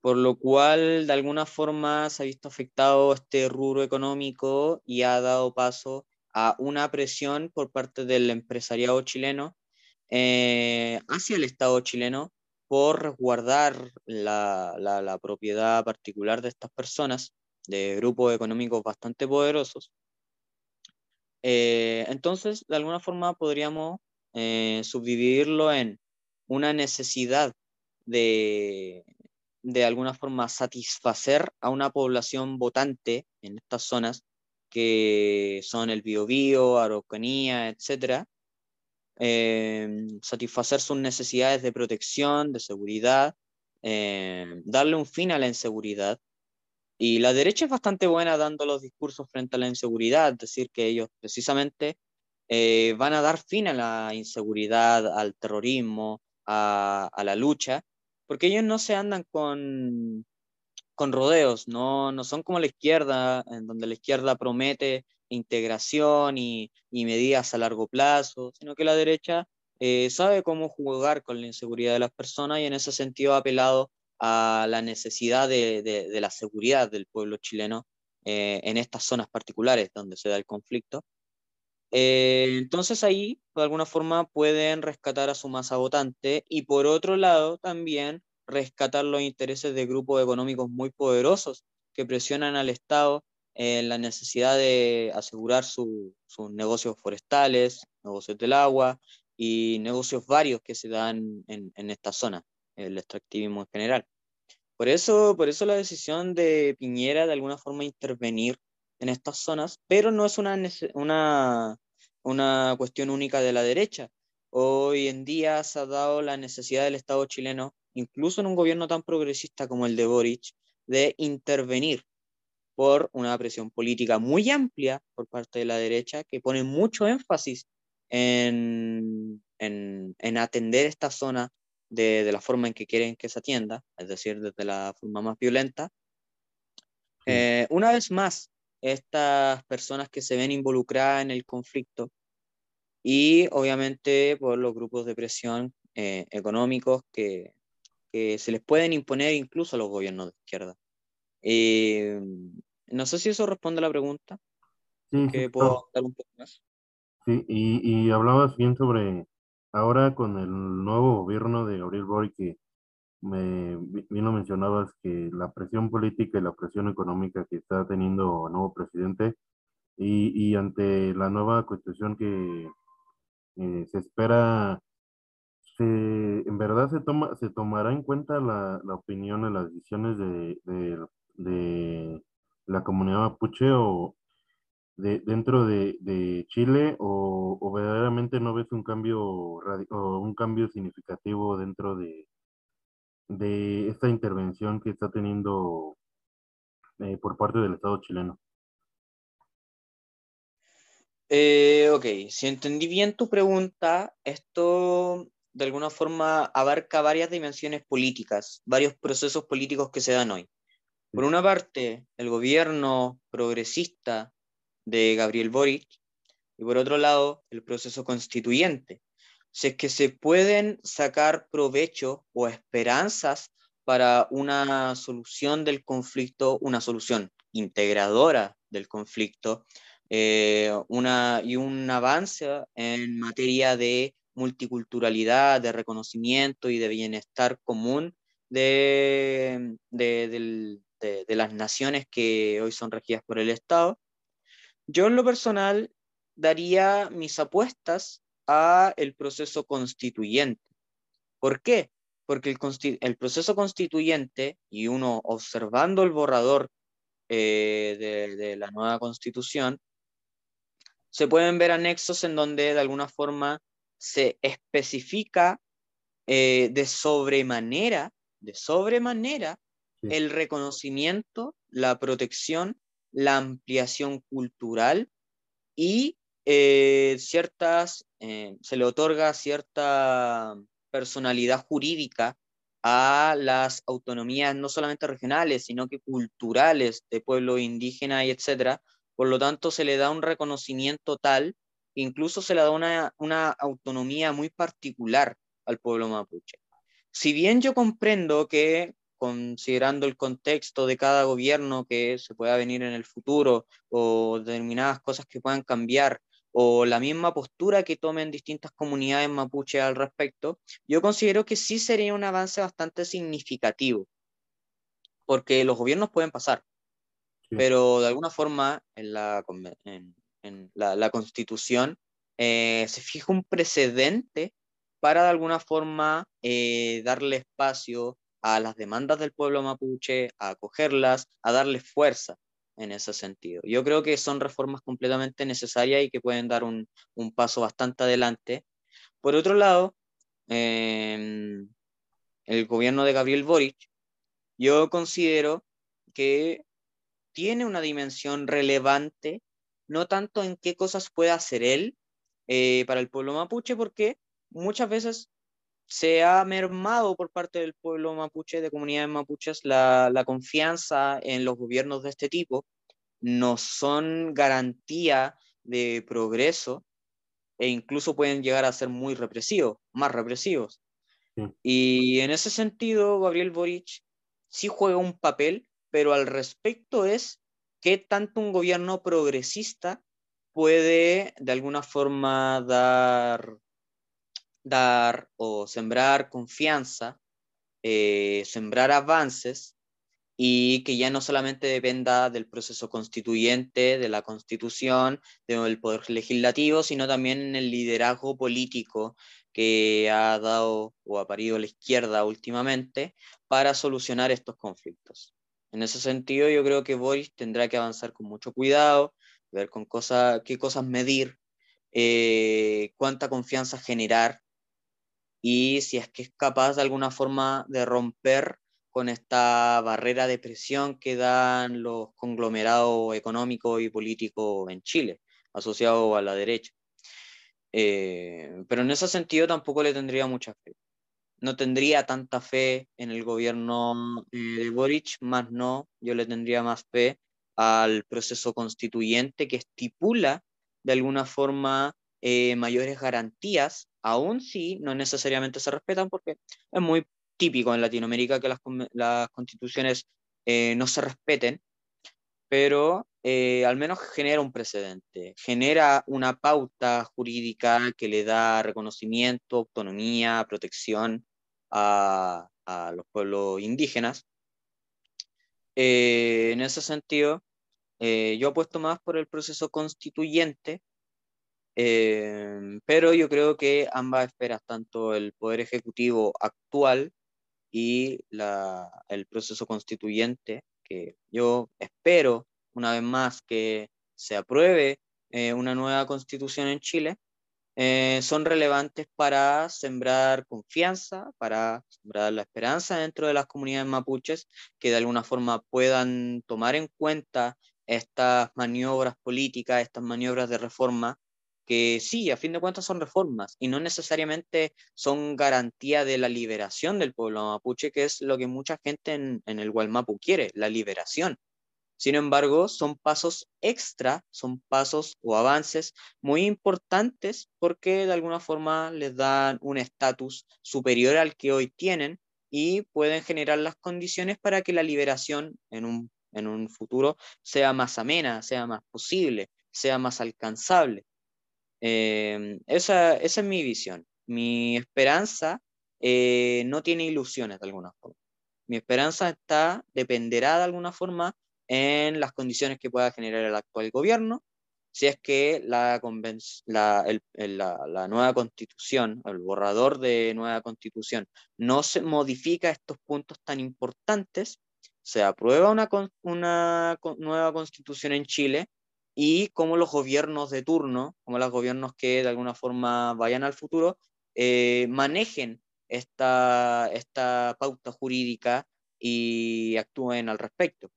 por lo cual de alguna forma se ha visto afectado este rubro económico y ha dado paso a una presión por parte del empresariado chileno eh, hacia el Estado chileno por resguardar la, la propiedad particular de estas personas, de grupos económicos bastante poderosos, eh, entonces, de alguna forma podríamos eh, subdividirlo en una necesidad de, de alguna forma, satisfacer a una población votante en estas zonas, que son el Biobío, Araucanía, etc. Eh, satisfacer sus necesidades de protección, de seguridad, darle un fin a la inseguridad. Y la derecha es bastante buena dando los discursos frente a la inseguridad, decir, que ellos precisamente eh, van a dar fin a la inseguridad, al terrorismo, a, la lucha, porque ellos no se andan con, con rodeos, no, no son como la izquierda, en donde la izquierda promete integración y, medidas a largo plazo, sino que la derecha eh, sabe cómo jugar con la inseguridad de las personas y en ese sentido ha apelado a la necesidad de, la seguridad del pueblo chileno eh, en estas zonas particulares donde se da el conflicto. Eh, entonces ahí, de alguna forma, pueden rescatar a su masa votante y por otro lado también rescatar los intereses de grupos económicos muy poderosos que presionan al Estado en la necesidad de asegurar sus negocios forestales, negocios del agua y negocios varios que se dan en, en esta zona el extractivismo en general. Por eso, por eso la decisión de Piñera de alguna forma intervenir en estas zonas, pero no es una, una, una cuestión única de la derecha. Hoy en día se ha dado la necesidad del Estado chileno, incluso en un gobierno tan progresista como el de Boric, de intervenir por una presión política muy amplia por parte de la derecha que pone mucho énfasis en, en, en atender esta zona de, la forma en que quieren que se atienda, es decir, desde la forma más violenta. Eh, una vez más, estas personas que se ven involucradas en el conflicto y obviamente por los grupos de presión eh, económicos que, se les pueden imponer incluso a los gobiernos de izquierda. Eh, no sé si eso responde a la pregunta. Sí, que puedo dar un poco más. Sí, y, y hablabas bien sobre Ahora con el nuevo gobierno de Gabriel Boric, que me vino mencionabas que la presión política y la presión económica que está teniendo el nuevo presidente y, ante la nueva constitución que eh, se espera, se, en verdad se toma, se tomará en cuenta la, la opinión y las decisiones de, de, de la comunidad mapuche o, dentro de, Chile o, verdaderamente no ves un cambio o un cambio significativo dentro de, de esta intervención que está teniendo eh, por parte del Estado chileno. Eh, ok, si entendí bien tu pregunta, esto de alguna forma abarca varias dimensiones políticas, varios procesos políticos que se dan hoy. Por una parte, el gobierno progresista de Gabriel Boric y por otro lado, el proceso constituyente. Si es que se pueden sacar provecho o esperanzas para una solución del conflicto, una solución integradora del conflicto eh, una, y un avance en materia de multiculturalidad, de reconocimiento y de bienestar común de, de, de, las naciones que hoy son regidas por el Estado. Yo en lo personal daría mis apuestas a el proceso constituyente. ¿Por qué? Porque el, el proceso constituyente y uno observando el borrador eh, de, de, la nueva constitución, se pueden ver anexos en donde de alguna forma se especifica eh, de sobremanera, de sobremanera, el reconocimiento, la protección, la ampliación cultural y eh, ciertas, eh, se le otorga cierta personalidad jurídica a las autonomías no solamente regionales, sino que culturales de pueblo indígena y etcétera. Por lo tanto, se le da un reconocimiento tal, incluso se le da una, una autonomía muy particular al pueblo mapuche. Si bien yo comprendo que considerando el contexto de cada gobierno que se pueda venir en el futuro o determinadas cosas que puedan cambiar o la misma postura que tomen distintas comunidades mapuche al respecto, yo considero que sí sería un avance bastante significativo, porque los gobiernos pueden pasar, pero de alguna forma en la, en, la, constitución eh, se fija un precedente para de alguna forma eh, darle espacio a las demandas del pueblo mapuche, a acogerlas, a darles fuerza en ese sentido. Yo creo que son reformas completamente necesarias y que pueden dar un, paso bastante adelante. Por otro lado, em, el gobierno de Gabriel Boric, yo considero que tiene una dimensión relevante, no tanto en qué cosas puede hacer él eh, para el pueblo mapuche, porque muchas veces se ha mermado por parte del pueblo mapuche, de comunidades mapuches, la, la confianza en los gobiernos de este tipo, no son garantía de progreso e incluso pueden llegar a ser muy represivos, más represivos. Y en ese sentido, Gabriel Boric sí juega un papel, pero al respecto es qué tanto un gobierno progresista puede de alguna forma dar dar o sembrar confianza, eh, sembrar avances y que ya no solamente dependa del proceso constituyente, de la constitución, del poder legislativo, sino también en el liderazgo político que ha dado o ha parido la izquierda últimamente para solucionar estos conflictos. En ese sentido, yo creo que Boris tendrá que avanzar con mucho cuidado, ver con cosa, qué cosas medir, eh, cuánta confianza generar y si es que es capaz de alguna forma de romper con esta barrera de presión que dan los conglomerados económicos y políticos en Chile, asociados a la derecha. Eh, pero en ese sentido tampoco le tendría mucha fe. No tendría tanta fe en el gobierno eh, de Boric, más no, yo le tendría más fe al proceso constituyente que estipula de alguna forma eh, mayores garantías, aún si no necesariamente se respetan, porque es muy típico en Latinoamérica que las, constituciones eh, no se respeten, pero eh, al menos genera un precedente, genera una pauta jurídica que le da reconocimiento, autonomía, protección a, a los pueblos indígenas. en ese sentido, yo apuesto más por el proceso constituyente Em, pero yo creo que ambas esferas, tanto el Poder Ejecutivo actual y la, el proceso constituyente, que yo espero una vez más que se apruebe eh, una nueva constitución en Chile, eh, son relevantes para sembrar confianza, para sembrar la esperanza dentro de las comunidades mapuches, que de alguna forma puedan tomar en cuenta estas maniobras políticas, estas maniobras de reforma, que sí, a fin de cuentas son reformas y no necesariamente son garantía de la liberación del pueblo mapuche, que es lo que mucha gente en, en el Gualmapu quiere, la liberación. Sin embargo, son pasos extra, son pasos o avances muy importantes porque de alguna forma les dan un estatus superior al que hoy tienen y pueden generar las condiciones para que la liberación en un, en un futuro sea más amena, sea más posible, sea más alcanzable. Em, esa, esa, es mi visión. Mi esperanza eh, no tiene ilusiones de alguna forma. Mi esperanza está, dependerá de alguna forma en las condiciones que pueda generar el actual gobierno, si es que la, la, la, nueva constitución, el borrador de nueva constitución, no se modifica estos puntos tan importantes, se aprueba una, una nueva constitución en Chile y como los gobiernos de turno, como los gobiernos que de alguna forma vayan al futuro, eh, manejen esta, esta pauta jurídica y actúen al respecto.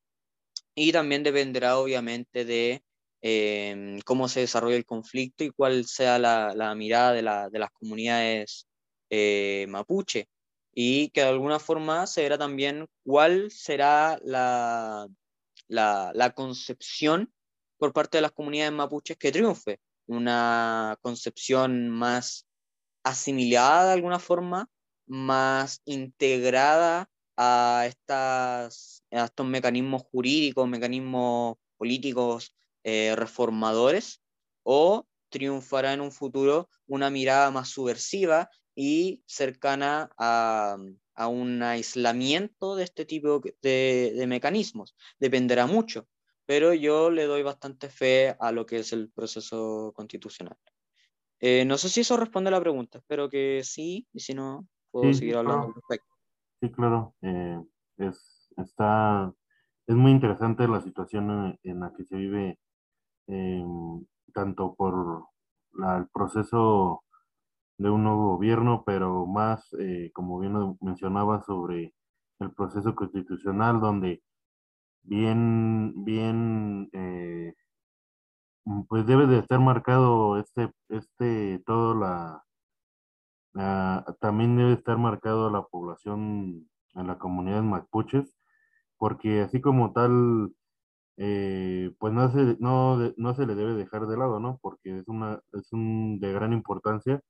Y también dependerá obviamente de em, cómo se desarrolla el conflicto y cuál sea la, mirada de, las comunidades eh, mapuche. Y que de alguna forma se verá también cuál será la, la, concepción por parte de las comunidades mapuches que triunfe, una concepción más asimilada de alguna forma, más integrada a, estas, estos mecanismos jurídicos, mecanismos políticos eh, reformadores, o triunfará en un futuro una mirada más subversiva y cercana a, a un aislamiento de este tipo de, de, mecanismos. Dependerá mucho, pero yo le doy bastante fe a lo que es el proceso constitucional. Eh, no sé si eso responde a la pregunta, espero que sí, y si no, puedo seguir hablando al respecto. Sí, claro. Eh, es, está, es muy interesante la situación en, la que se vive, em, tanto por el proceso de un nuevo gobierno, pero más, eh, como bien mencionaba, sobre el proceso constitucional, donde bien, bien, eh, pues debe de estar marcado este, este, todo la, también debe estar marcado a la población, a la comunidad mapuches, porque así como tal, eh, pues no se, no, no se le debe dejar de lado, ¿no? Porque es, una, es un, de gran importancia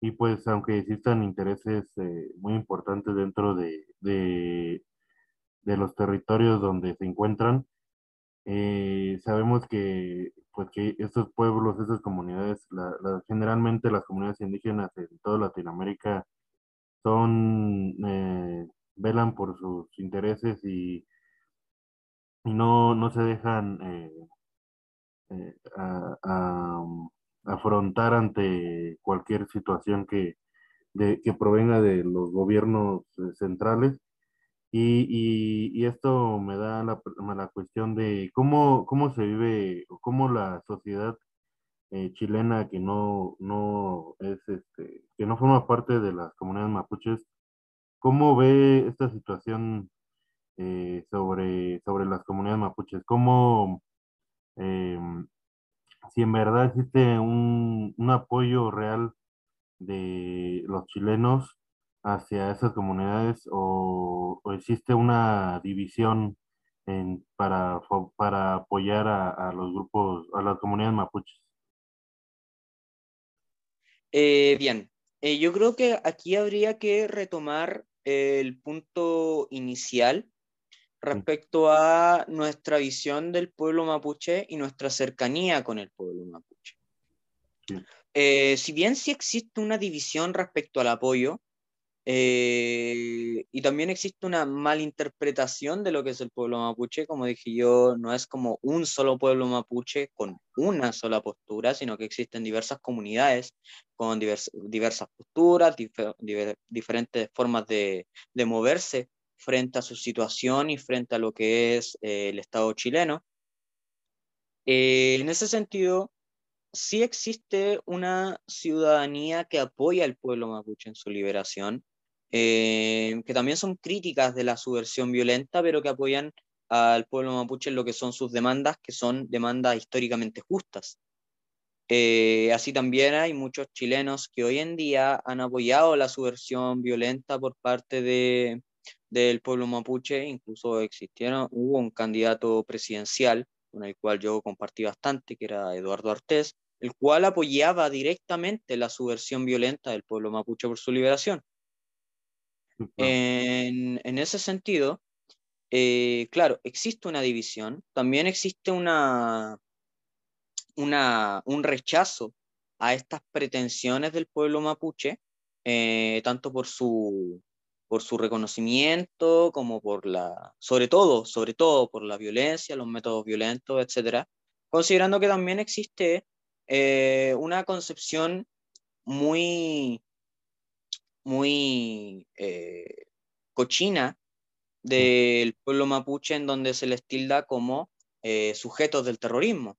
y pues aunque existan intereses eh, muy importantes dentro de, de, de los territorios donde se encuentran, eh, sabemos que, pues, que estos pueblos, estas comunidades, generalmente las comunidades indígenas en toda Latinoamérica son, eh, velan por sus intereses y, no, no se dejan eh, afrontar ante cualquier situación que, que provenga de los gobiernos centrales y, y, esto me da la, la, cuestión de cómo, cómo se vive, cómo la sociedad eh, chilena que no, no es este, que no forma parte de las comunidades mapuches, cómo ve esta situación eh, sobre, sobre las comunidades mapuches, cómo em, si en verdad existe un, un apoyo real de los chilenos hacia esas comunidades o, existe una división en, para, para apoyar a, los grupos, a las comunidades mapuches? Eh, bien, eh, yo creo que aquí habría que retomar el punto inicial respecto a nuestra visión del pueblo mapuche y nuestra cercanía con el pueblo mapuche. Eh, si bien sí existe una división respecto al apoyo, eh, y también existe una malinterpretación de lo que es el pueblo mapuche, como dije yo, no es como un solo pueblo mapuche con una sola postura, sino que existen diversas comunidades con diversas posturas, diferentes formas de, de, moverse frente a su situación y frente a lo que es eh, el Estado chileno. Eh, en ese sentido, sí existe una ciudadanía que apoya al pueblo mapuche en su liberación, eh, que también son críticas de la subversión violenta, pero que apoyan al pueblo mapuche en lo que son sus demandas, que son demandas históricamente justas. Eh, así también hay muchos chilenos que hoy en día han apoyado la subversión violenta por parte de, del pueblo mapuche, incluso existieron, hubo un candidato presidencial con el cual yo compartí bastante, que era Eduardo Artés, el cual apoyaba directamente la subversión violenta del pueblo mapuche por su liberación. En, ese sentido, eh, claro, existe una división, también existe una, una, un rechazo a estas pretensiones del pueblo mapuche, eh, tanto por su, por su reconocimiento como por la, sobre todo, sobre todo por la violencia, los métodos violentos, etcétera, considerando que también existe eh, una concepción muy, muy eh, cochina del pueblo mapuche en donde se les tilda como sujetos del terrorismo.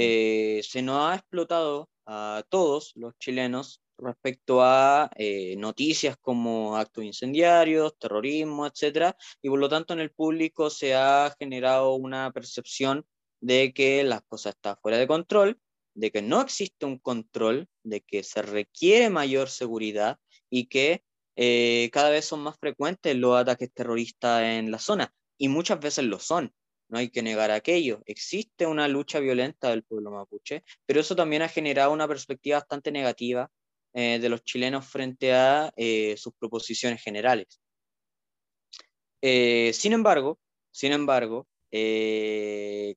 Eh, se nos ha explotado a todos los chilenos respecto a eh, noticias como actos incendiarios, terrorismo, etc. Y por lo tanto en el público se ha generado una percepción de que las cosas están fuera de control, de que no existe un control, de que se requiere mayor seguridad y que eh, cada vez son más frecuentes los ataques terroristas en la zona. Y muchas veces lo son no hay que negar aquello. Existe una lucha violenta del pueblo mapuche, pero eso también ha generado una perspectiva bastante negativa eh, de los chilenos frente a eh, sus proposiciones generales. Sin embargo, sin embargo,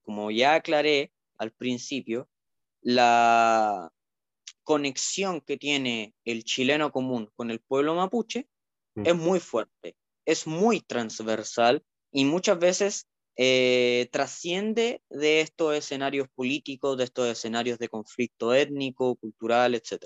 como ya aclaré al principio, la conexión que tiene el chileno común con el pueblo mapuche es muy fuerte, es muy transversal y muchas veces eh, trasciende de estos escenarios políticos, de estos escenarios de conflicto étnico, cultural, etc.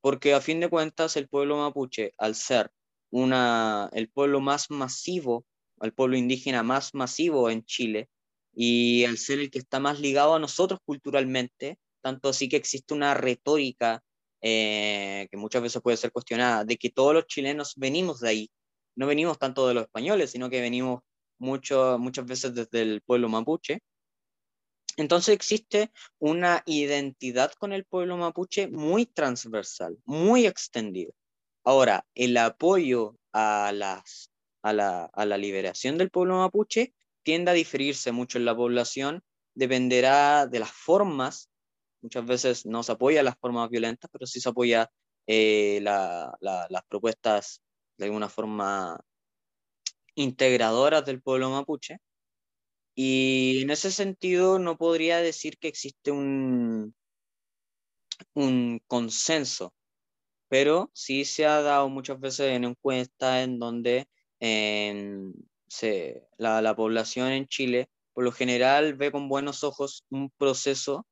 Porque a fin de cuentas el pueblo mapuche, al ser una, el pueblo más masivo, el pueblo indígena más masivo en Chile, y al ser el que está más ligado a nosotros culturalmente, tanto así que existe una retórica eh, que muchas veces puede ser cuestionada, de que todos los chilenos venimos de ahí, no venimos tanto de los españoles, sino que venimos mucho, muchas veces desde el pueblo mapuche. Entonces existe una identidad con el pueblo mapuche muy transversal, muy extendida. Ahora, el apoyo a, las, a, la, a la liberación del pueblo mapuche tiende a diferirse mucho en la población, dependerá de las formas, muchas veces no se apoya las formas violentas, pero sí se apoya eh, la, las propuestas de alguna forma integradoras del pueblo mapuche. Y en ese sentido no podría decir que existe un, un consenso, pero sí se ha dado muchas veces en encuestas en donde la población en Chile por lo general ve con buenos ojos un proceso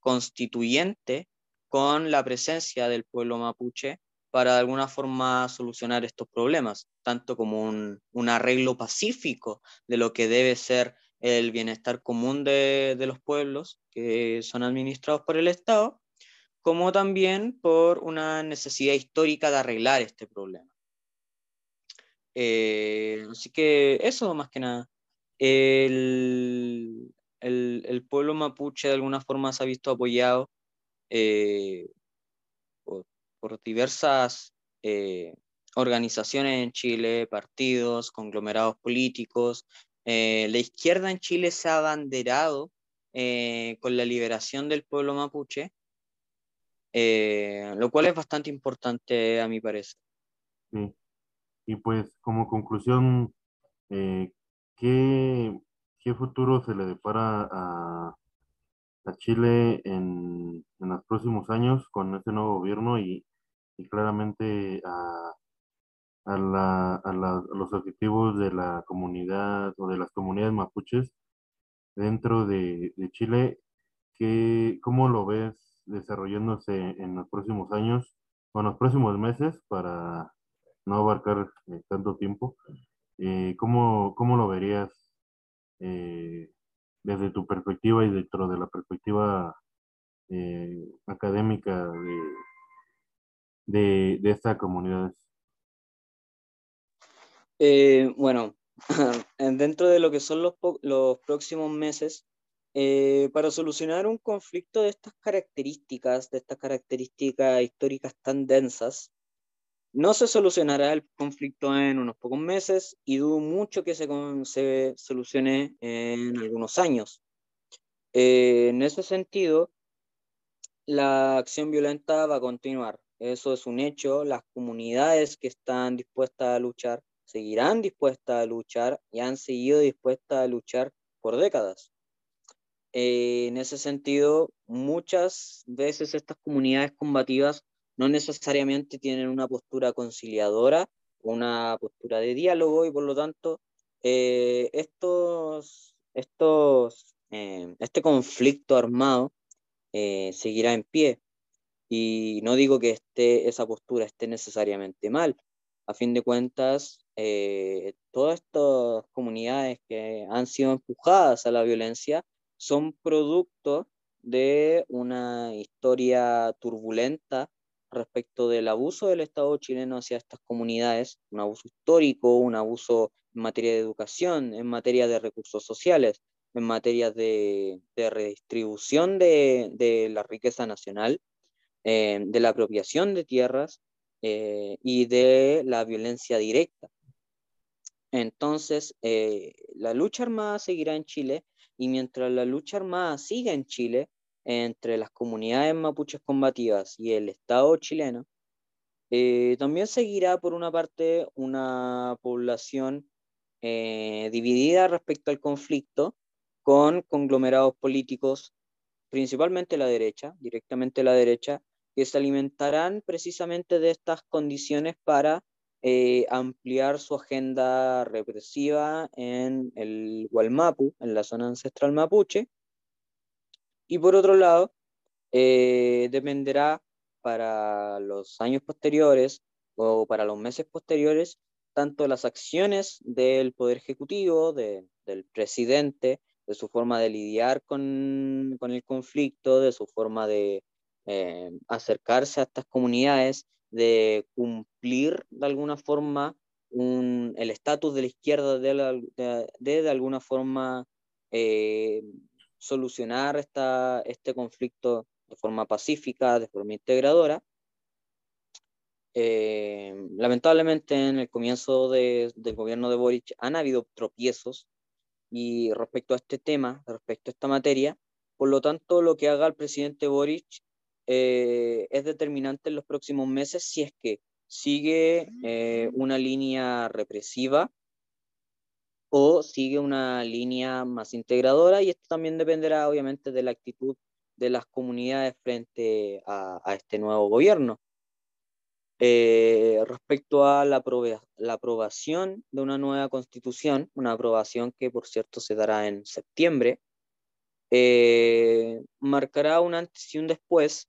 constituyente con la presencia del pueblo mapuche para de alguna forma solucionar estos problemas, tanto como un, arreglo pacífico de lo que debe ser el bienestar común de, de, los pueblos que son administrados por el Estado, como también por una necesidad histórica de arreglar este problema. Eh, así que eso más que nada. El, el, el, pueblo mapuche de alguna forma se ha visto apoyado eh, por diversas eh, organizaciones en Chile, partidos, conglomerados políticos. Eh, la izquierda en Chile se ha abanderado con la liberación del pueblo mapuche, lo cual es bastante importante a mi parecer. Sí. Y pues como conclusión, ¿qué, ¿qué futuro se le depara a, Chile en, los próximos años con este nuevo gobierno y, claramente a, a, la, a, la, los objetivos de la comunidad o de las comunidades mapuches dentro de, de Chile. ¿qué, ¿Cómo lo ves desarrollándose en los próximos años o en los próximos meses para no abarcar eh, tanto tiempo? Eh, ¿cómo, ¿Cómo lo verías eh, desde tu perspectiva y dentro de la perspectiva académica de, de, esta comunidad? bueno, dentro de lo que son los, los próximos meses, eh, para solucionar un conflicto de estas características, de estas características históricas tan densas, no se solucionará el conflicto en unos pocos meses y dudo mucho que se, se solucione en algunos años. Eh, en ese sentido, la acción violenta va a continuar. Eso es un hecho. Las comunidades que están dispuestas a luchar seguirán dispuestas a luchar y han seguido dispuestas a luchar por décadas. Eh, en ese sentido, muchas veces estas comunidades combativas no necesariamente tienen una postura conciliadora, una postura de diálogo y por lo tanto eh, estos, estos, eh, este conflicto armado seguirá en pie. Y no digo que esté, esa postura esté necesariamente mal. A fin de cuentas, todas estas comunidades que han sido empujadas a la violencia son producto de una historia turbulenta respecto del abuso del Estado chileno hacia estas comunidades, un abuso histórico, un abuso en materia de educación, en materia de recursos sociales, en materia de, redistribución de, la riqueza nacional, eh, de la apropiación de tierras eh, y de la violencia directa. Entonces, eh, la lucha armada seguirá en Chile y mientras la lucha armada siga en Chile, entre las comunidades mapuches combativas y el Estado chileno, eh, también seguirá por una parte una población eh, dividida respecto al conflicto con conglomerados políticos, principalmente la derecha, directamente la derecha, que se alimentarán precisamente de estas condiciones para eh, ampliar su agenda represiva en el Gualmapu, en la zona ancestral mapuche. Y por otro lado, eh, dependerá para los años posteriores o para los meses posteriores, tanto las acciones del Poder Ejecutivo, del presidente, de su forma de lidiar con, con el conflicto, de su forma de eh, acercarse a estas comunidades de cumplir de alguna forma el estatus de la izquierda de, de, alguna forma eh, solucionar esta, este conflicto de forma pacífica, de forma integradora. Eh, lamentablemente en el comienzo del gobierno de Boric han habido tropiezos y respecto a este tema, respecto a esta materia, por lo tanto lo que haga el presidente Boric eh, es determinante en los próximos meses si es que sigue eh, una línea represiva o sigue una línea más integradora y esto también dependerá obviamente de la actitud de las comunidades frente a, este nuevo gobierno. Eh, respecto a la, la, aprobación de una nueva constitución, una aprobación que por cierto se dará en septiembre, marcará un antes y un después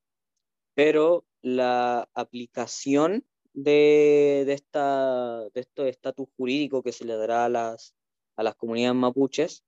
pero la aplicación de, de, esta, de este estatus jurídico que se le dará a las, a las comunidades mapuches,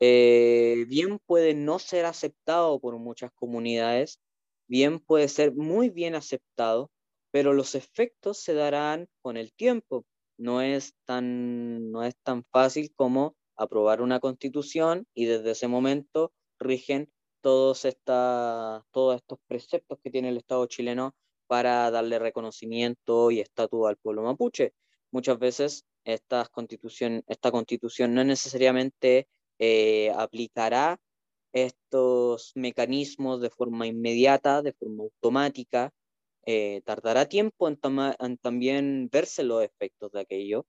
eh, bien puede no ser aceptado por muchas comunidades, bien puede ser muy bien aceptado, pero los efectos se darán con el tiempo. No es tan, no es tan fácil como aprobar una constitución y desde ese momento rigen todos, todos estos preceptos que tiene el Estado chileno para darle reconocimiento y estatus al pueblo mapuche. Muchas veces esta constitución, esta constitución no necesariamente eh, aplicará estos mecanismos de forma inmediata, de forma automática, eh, tardará tiempo en, en, también verse los efectos de aquello,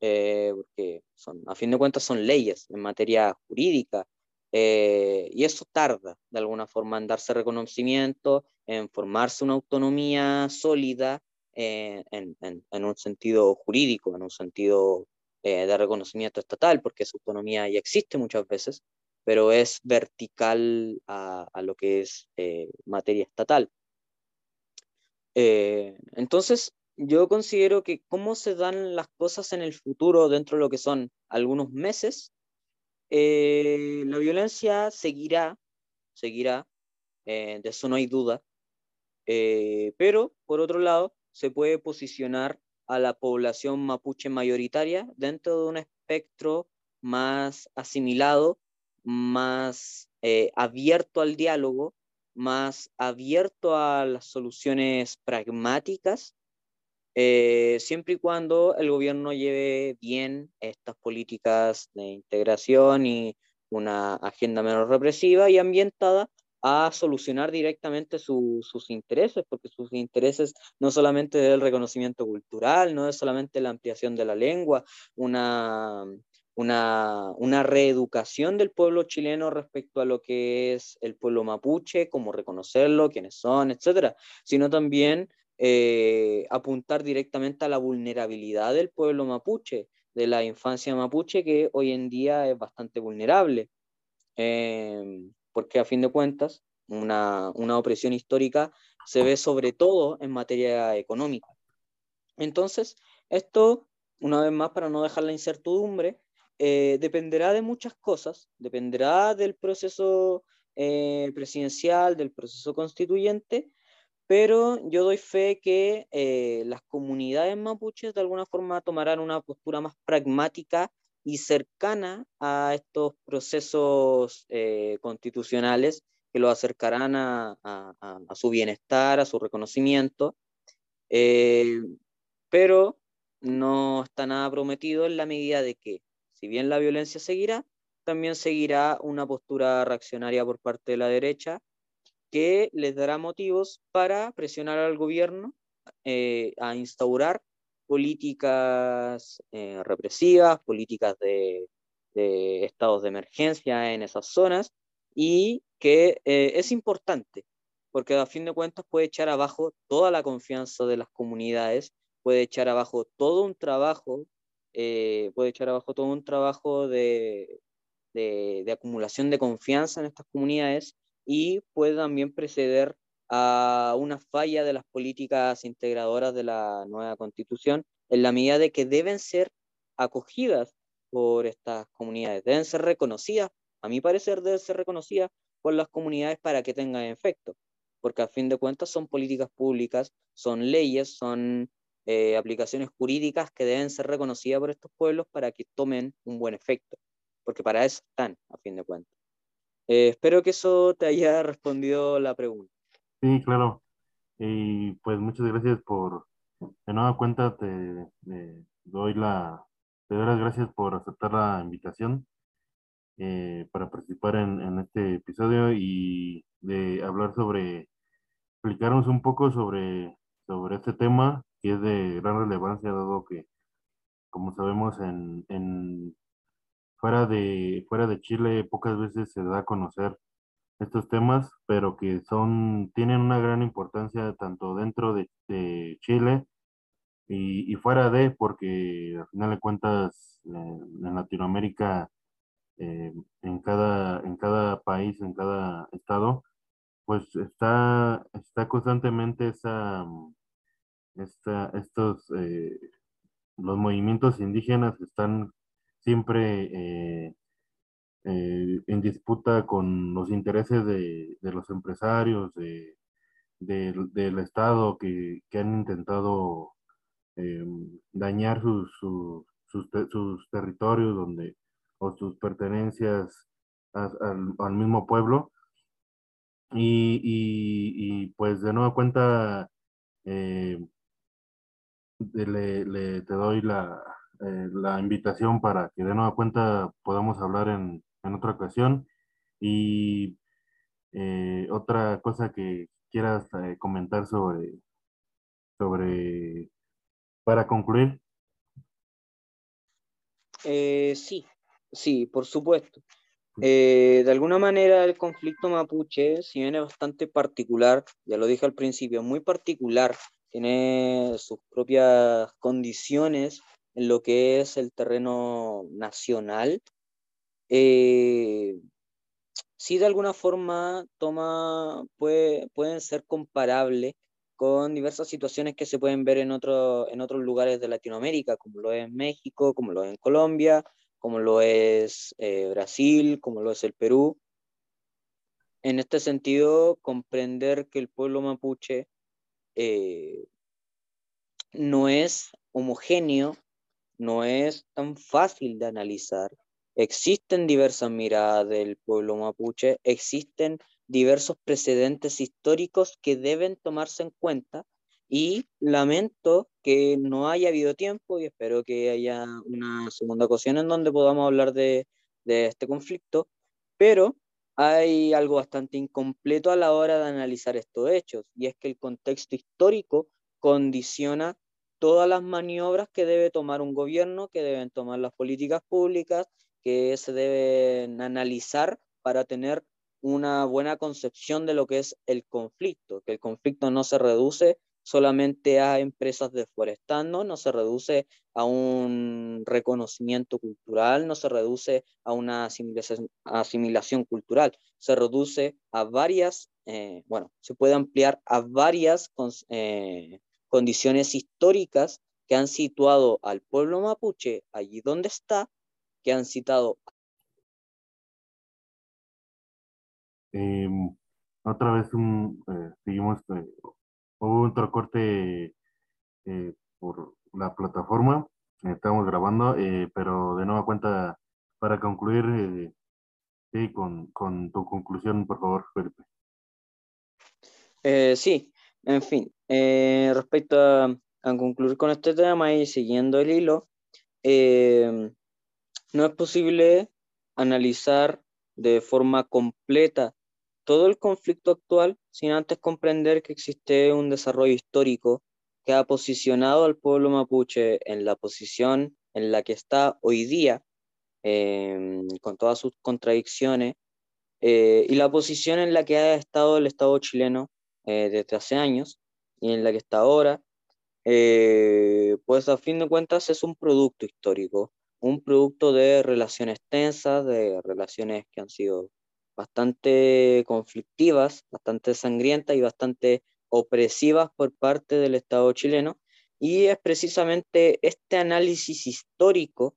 eh, porque son, a fin de cuentas son leyes en materia jurídica, y eso tarda de alguna forma en darse reconocimiento, en formarse una autonomía sólida eh, en, en, un sentido jurídico, en un sentido eh, de reconocimiento estatal, porque esa autonomía ya existe muchas veces, pero es vertical a, a lo que es materia estatal. entonces, yo considero que cómo se dan las cosas en el futuro dentro de lo que son algunos meses eh, la violencia seguirá, seguirá, de eso no hay duda, pero por otro lado, se puede posicionar a la población mapuche mayoritaria dentro de un espectro más asimilado, más eh, abierto al diálogo, más abierto a las soluciones pragmáticas, eh, siempre y cuando el gobierno lleve bien estas políticas de integración y una agenda menos represiva y ambientada a solucionar directamente sus intereses, porque sus intereses no solamente es el reconocimiento cultural, no es solamente la ampliación de la lengua, una, una, una, reeducación del pueblo chileno respecto a lo que es el pueblo mapuche, cómo reconocerlo, quiénes son, etcétera, sino también eh, apuntar directamente a la vulnerabilidad del pueblo mapuche, de la infancia mapuche, que hoy en día es bastante vulnerable. Eh, porque a fin de cuentas una, opresión histórica se ve sobre todo en materia económica. Entonces, esto, una vez más, para no dejar la incertidumbre, eh, dependerá de muchas cosas, dependerá del proceso eh, presidencial, del proceso constituyente, pero yo doy fe que eh, las comunidades mapuches de alguna forma tomarán una postura más pragmática y cercana a estos procesos eh, constitucionales que lo acercarán a, su bienestar, a su reconocimiento, eh, pero no está nada prometido en la medida de que, si bien la violencia seguirá, también seguirá una postura reaccionaria por parte de la derecha que les dará motivos para presionar al gobierno eh, a instaurar políticas eh, represivas, políticas de, estados de emergencia en esas zonas y que eh, es importante porque a fin de cuentas puede echar abajo toda la confianza de las comunidades, puede echar abajo todo un trabajo, eh, puede echar abajo todo un trabajo de, de acumulación de confianza en estas comunidades y puede también preceder a una falla de las políticas integradoras de la nueva constitución, en la medida de que deben ser acogidas por estas comunidades, deben ser reconocidas, a mi parecer deben ser reconocidas por las comunidades para que tengan efecto, porque a fin de cuentas son políticas públicas, son leyes, son eh, aplicaciones jurídicas que deben ser reconocidas por estos pueblos para que tomen un buen efecto, porque para eso están, a fin de cuentas. Eh, espero que eso te haya respondido la pregunta. Sí, claro. Y pues muchas gracias por, de nueva cuenta te, doy la, te doy las gracias por aceptar la invitación eh, para participar en, este episodio y de hablar sobre, explicarnos un poco sobre, sobre este tema que es de gran relevancia dado que, como sabemos, en, en fuera de, fuera de Chile pocas veces se da a conocer estos temas, pero que son, tienen una gran importancia tanto dentro de, Chile y, fuera de, porque al final de cuentas eh, en Latinoamérica, eh, en, cada, en cada país, en cada estado, pues está, está constantemente esa, esta, estos, eh, los movimientos indígenas están siempre eh, en disputa con los intereses de, los empresarios, de, del Estado que, han intentado eh, dañar sus, sus, territorios donde, o sus pertenencias al, mismo pueblo. Y, pues de nueva cuenta eh, le, te doy la, la invitación para que de nueva cuenta podamos hablar en, en otra ocasión. Y eh, otra cosa que quieras eh, comentar sobre, sobre, para concluir. Eh, sí, sí, por supuesto. de alguna manera el conflicto mapuche, si bien es bastante particular, ya lo dije al principio, muy particular, tiene sus propias condiciones en lo que es el terreno nacional, eh, sí de alguna forma toma, puede, pueden ser comparables con diversas situaciones que se pueden ver en, otro, en otros lugares de Latinoamérica, como lo es México, como lo es Colombia, como lo es eh, Brasil, como lo es el Perú. en este sentido, comprender que el pueblo mapuche eh, no es homogéneo, no es tan fácil de analizar. Existen diversas miradas del pueblo mapuche, existen diversos precedentes históricos que deben tomarse en cuenta y lamento que no haya habido tiempo y espero que haya una segunda ocasión en donde podamos hablar de, de este conflicto, pero hay algo bastante incompleto a la hora de analizar estos hechos y es que el contexto histórico condiciona todas las maniobras que debe tomar un gobierno, que deben tomar las políticas públicas, que se deben analizar para tener una buena concepción de lo que es el conflicto, que el conflicto no se reduce solamente a empresas deforestando, no se reduce a un reconocimiento cultural, no se reduce a una asimilación, cultural, se reduce a varias, eh, bueno, se puede ampliar a varias eh, condiciones históricas que han situado al pueblo mapuche allí donde está, que han citado. Em, otra vez un, eh, seguimos, eh, hubo otro corte eh, por la plataforma, estamos grabando, pero de nueva cuenta, para concluir, sí, con, con tu conclusión, por favor, Felipe. sí, en fin, respecto a, concluir con este tema y siguiendo el hilo, eh, no es posible analizar de forma completa todo el conflicto actual sin antes comprender que existe un desarrollo histórico que ha posicionado al pueblo mapuche en la posición en la que está hoy día, eh, con todas sus contradicciones, y la posición en la que ha estado el Estado chileno eh, desde hace años y en la que está ahora, eh, pues a fin de cuentas es un producto histórico, un producto de relaciones tensas, de relaciones que han sido bastante conflictivas, bastante sangrientas y bastante opresivas por parte del Estado chileno. Y es precisamente este análisis histórico,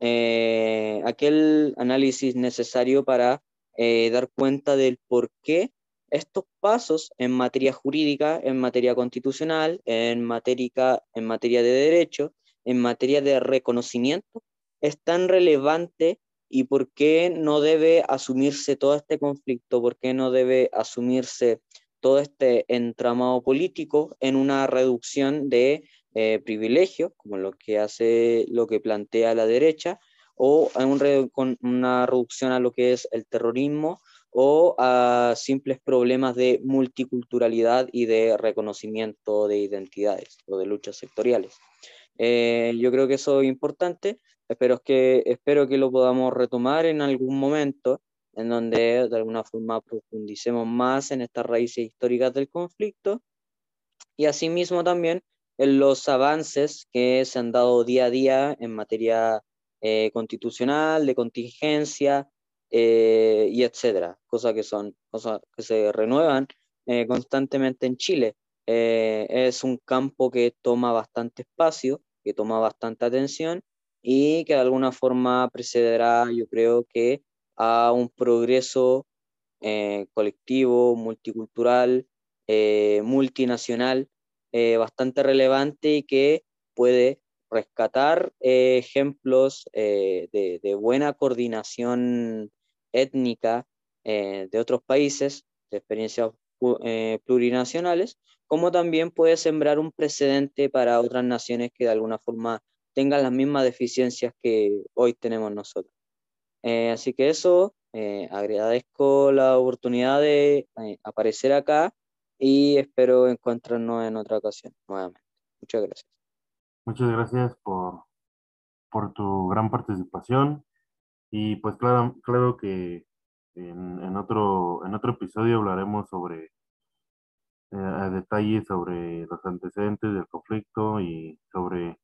eh, aquel análisis necesario para dar cuenta del por qué estos pasos en materia jurídica, en materia constitucional, en materia, en materia de derecho, en materia de reconocimiento, es tan relevante y por qué no debe asumirse todo este conflicto, por qué no debe asumirse todo este entramado político en una reducción de eh, privilegios, como lo que hace, lo que plantea la derecha, o en un, con una reducción a lo que es el terrorismo o a simples problemas de multiculturalidad y de reconocimiento de identidades o de luchas sectoriales. Eh, yo creo que eso es importante, espero que, espero que lo podamos retomar en algún momento en donde de alguna forma profundicemos más en estas raíces históricas del conflicto y asimismo también en los avances que se han dado día a día en materia eh, constitucional, de contingencia, eh, y etcétera, cosas que son cosas que se renuevan eh, constantemente en Chile. Eh, es un campo que toma bastante espacio, que toma bastante atención y que de alguna forma precederá, yo creo que, a un progreso colectivo, multicultural, multinacional, bastante relevante y que puede rescatar ejemplos de, de, buena coordinación étnica eh, de otros países, de experiencias eh, plurinacionales, como también puede sembrar un precedente para otras naciones que de alguna forma tengan las mismas deficiencias que hoy tenemos nosotros. Eh, así que eso, agradezco la oportunidad de aparecer acá y espero encontrarnos en otra ocasión nuevamente. Muchas gracias. Muchas gracias por, por tu gran participación. Y pues claro, claro que en, otro, en otro episodio hablaremos sobre eh, detalles sobre los antecedentes del conflicto y sobre,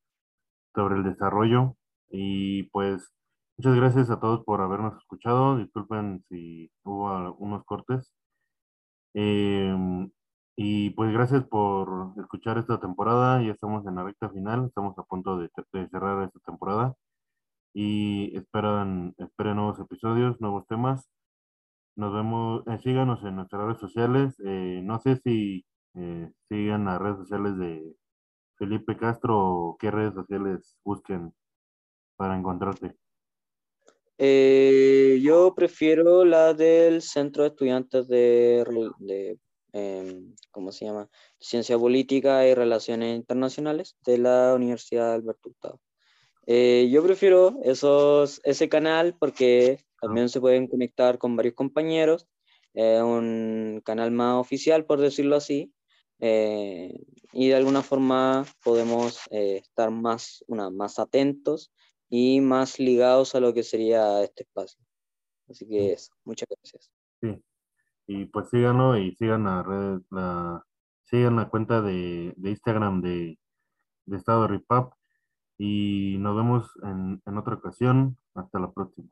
sobre el desarrollo. Y pues muchas gracias a todos por habernos escuchado. Disculpen si hubo unos cortes. Em, y pues gracias por escuchar esta temporada. Ya estamos en la recta final, estamos a punto de, de cerrar esta temporada y esperan, esperen nuevos episodios, nuevos temas. Nos vemos, eh, síganos en nuestras redes sociales. Eh, no sé si eh, sigan las redes sociales de Felipe Castro o qué redes sociales busquen para encontrarte. Eh, yo prefiero la del Centro de Estudiantes de, de em, ¿cómo se llama? Ciencia Política y Relaciones Internacionales de la Universidad Alberto Hurtado. Eh, yo prefiero esos, ese canal porque también se pueden conectar con varios compañeros, eh, un canal más oficial, por decirlo así, eh, y de alguna forma podemos estar más, una, más atentos y más ligados a lo que sería este espacio. Así que eso, muchas gracias. Sí, y pues síganlo y sigan la red, la, sigan la cuenta de, de Instagram de, de Estado de Ripap y nos vemos en, en otra ocasión. Hasta la próxima.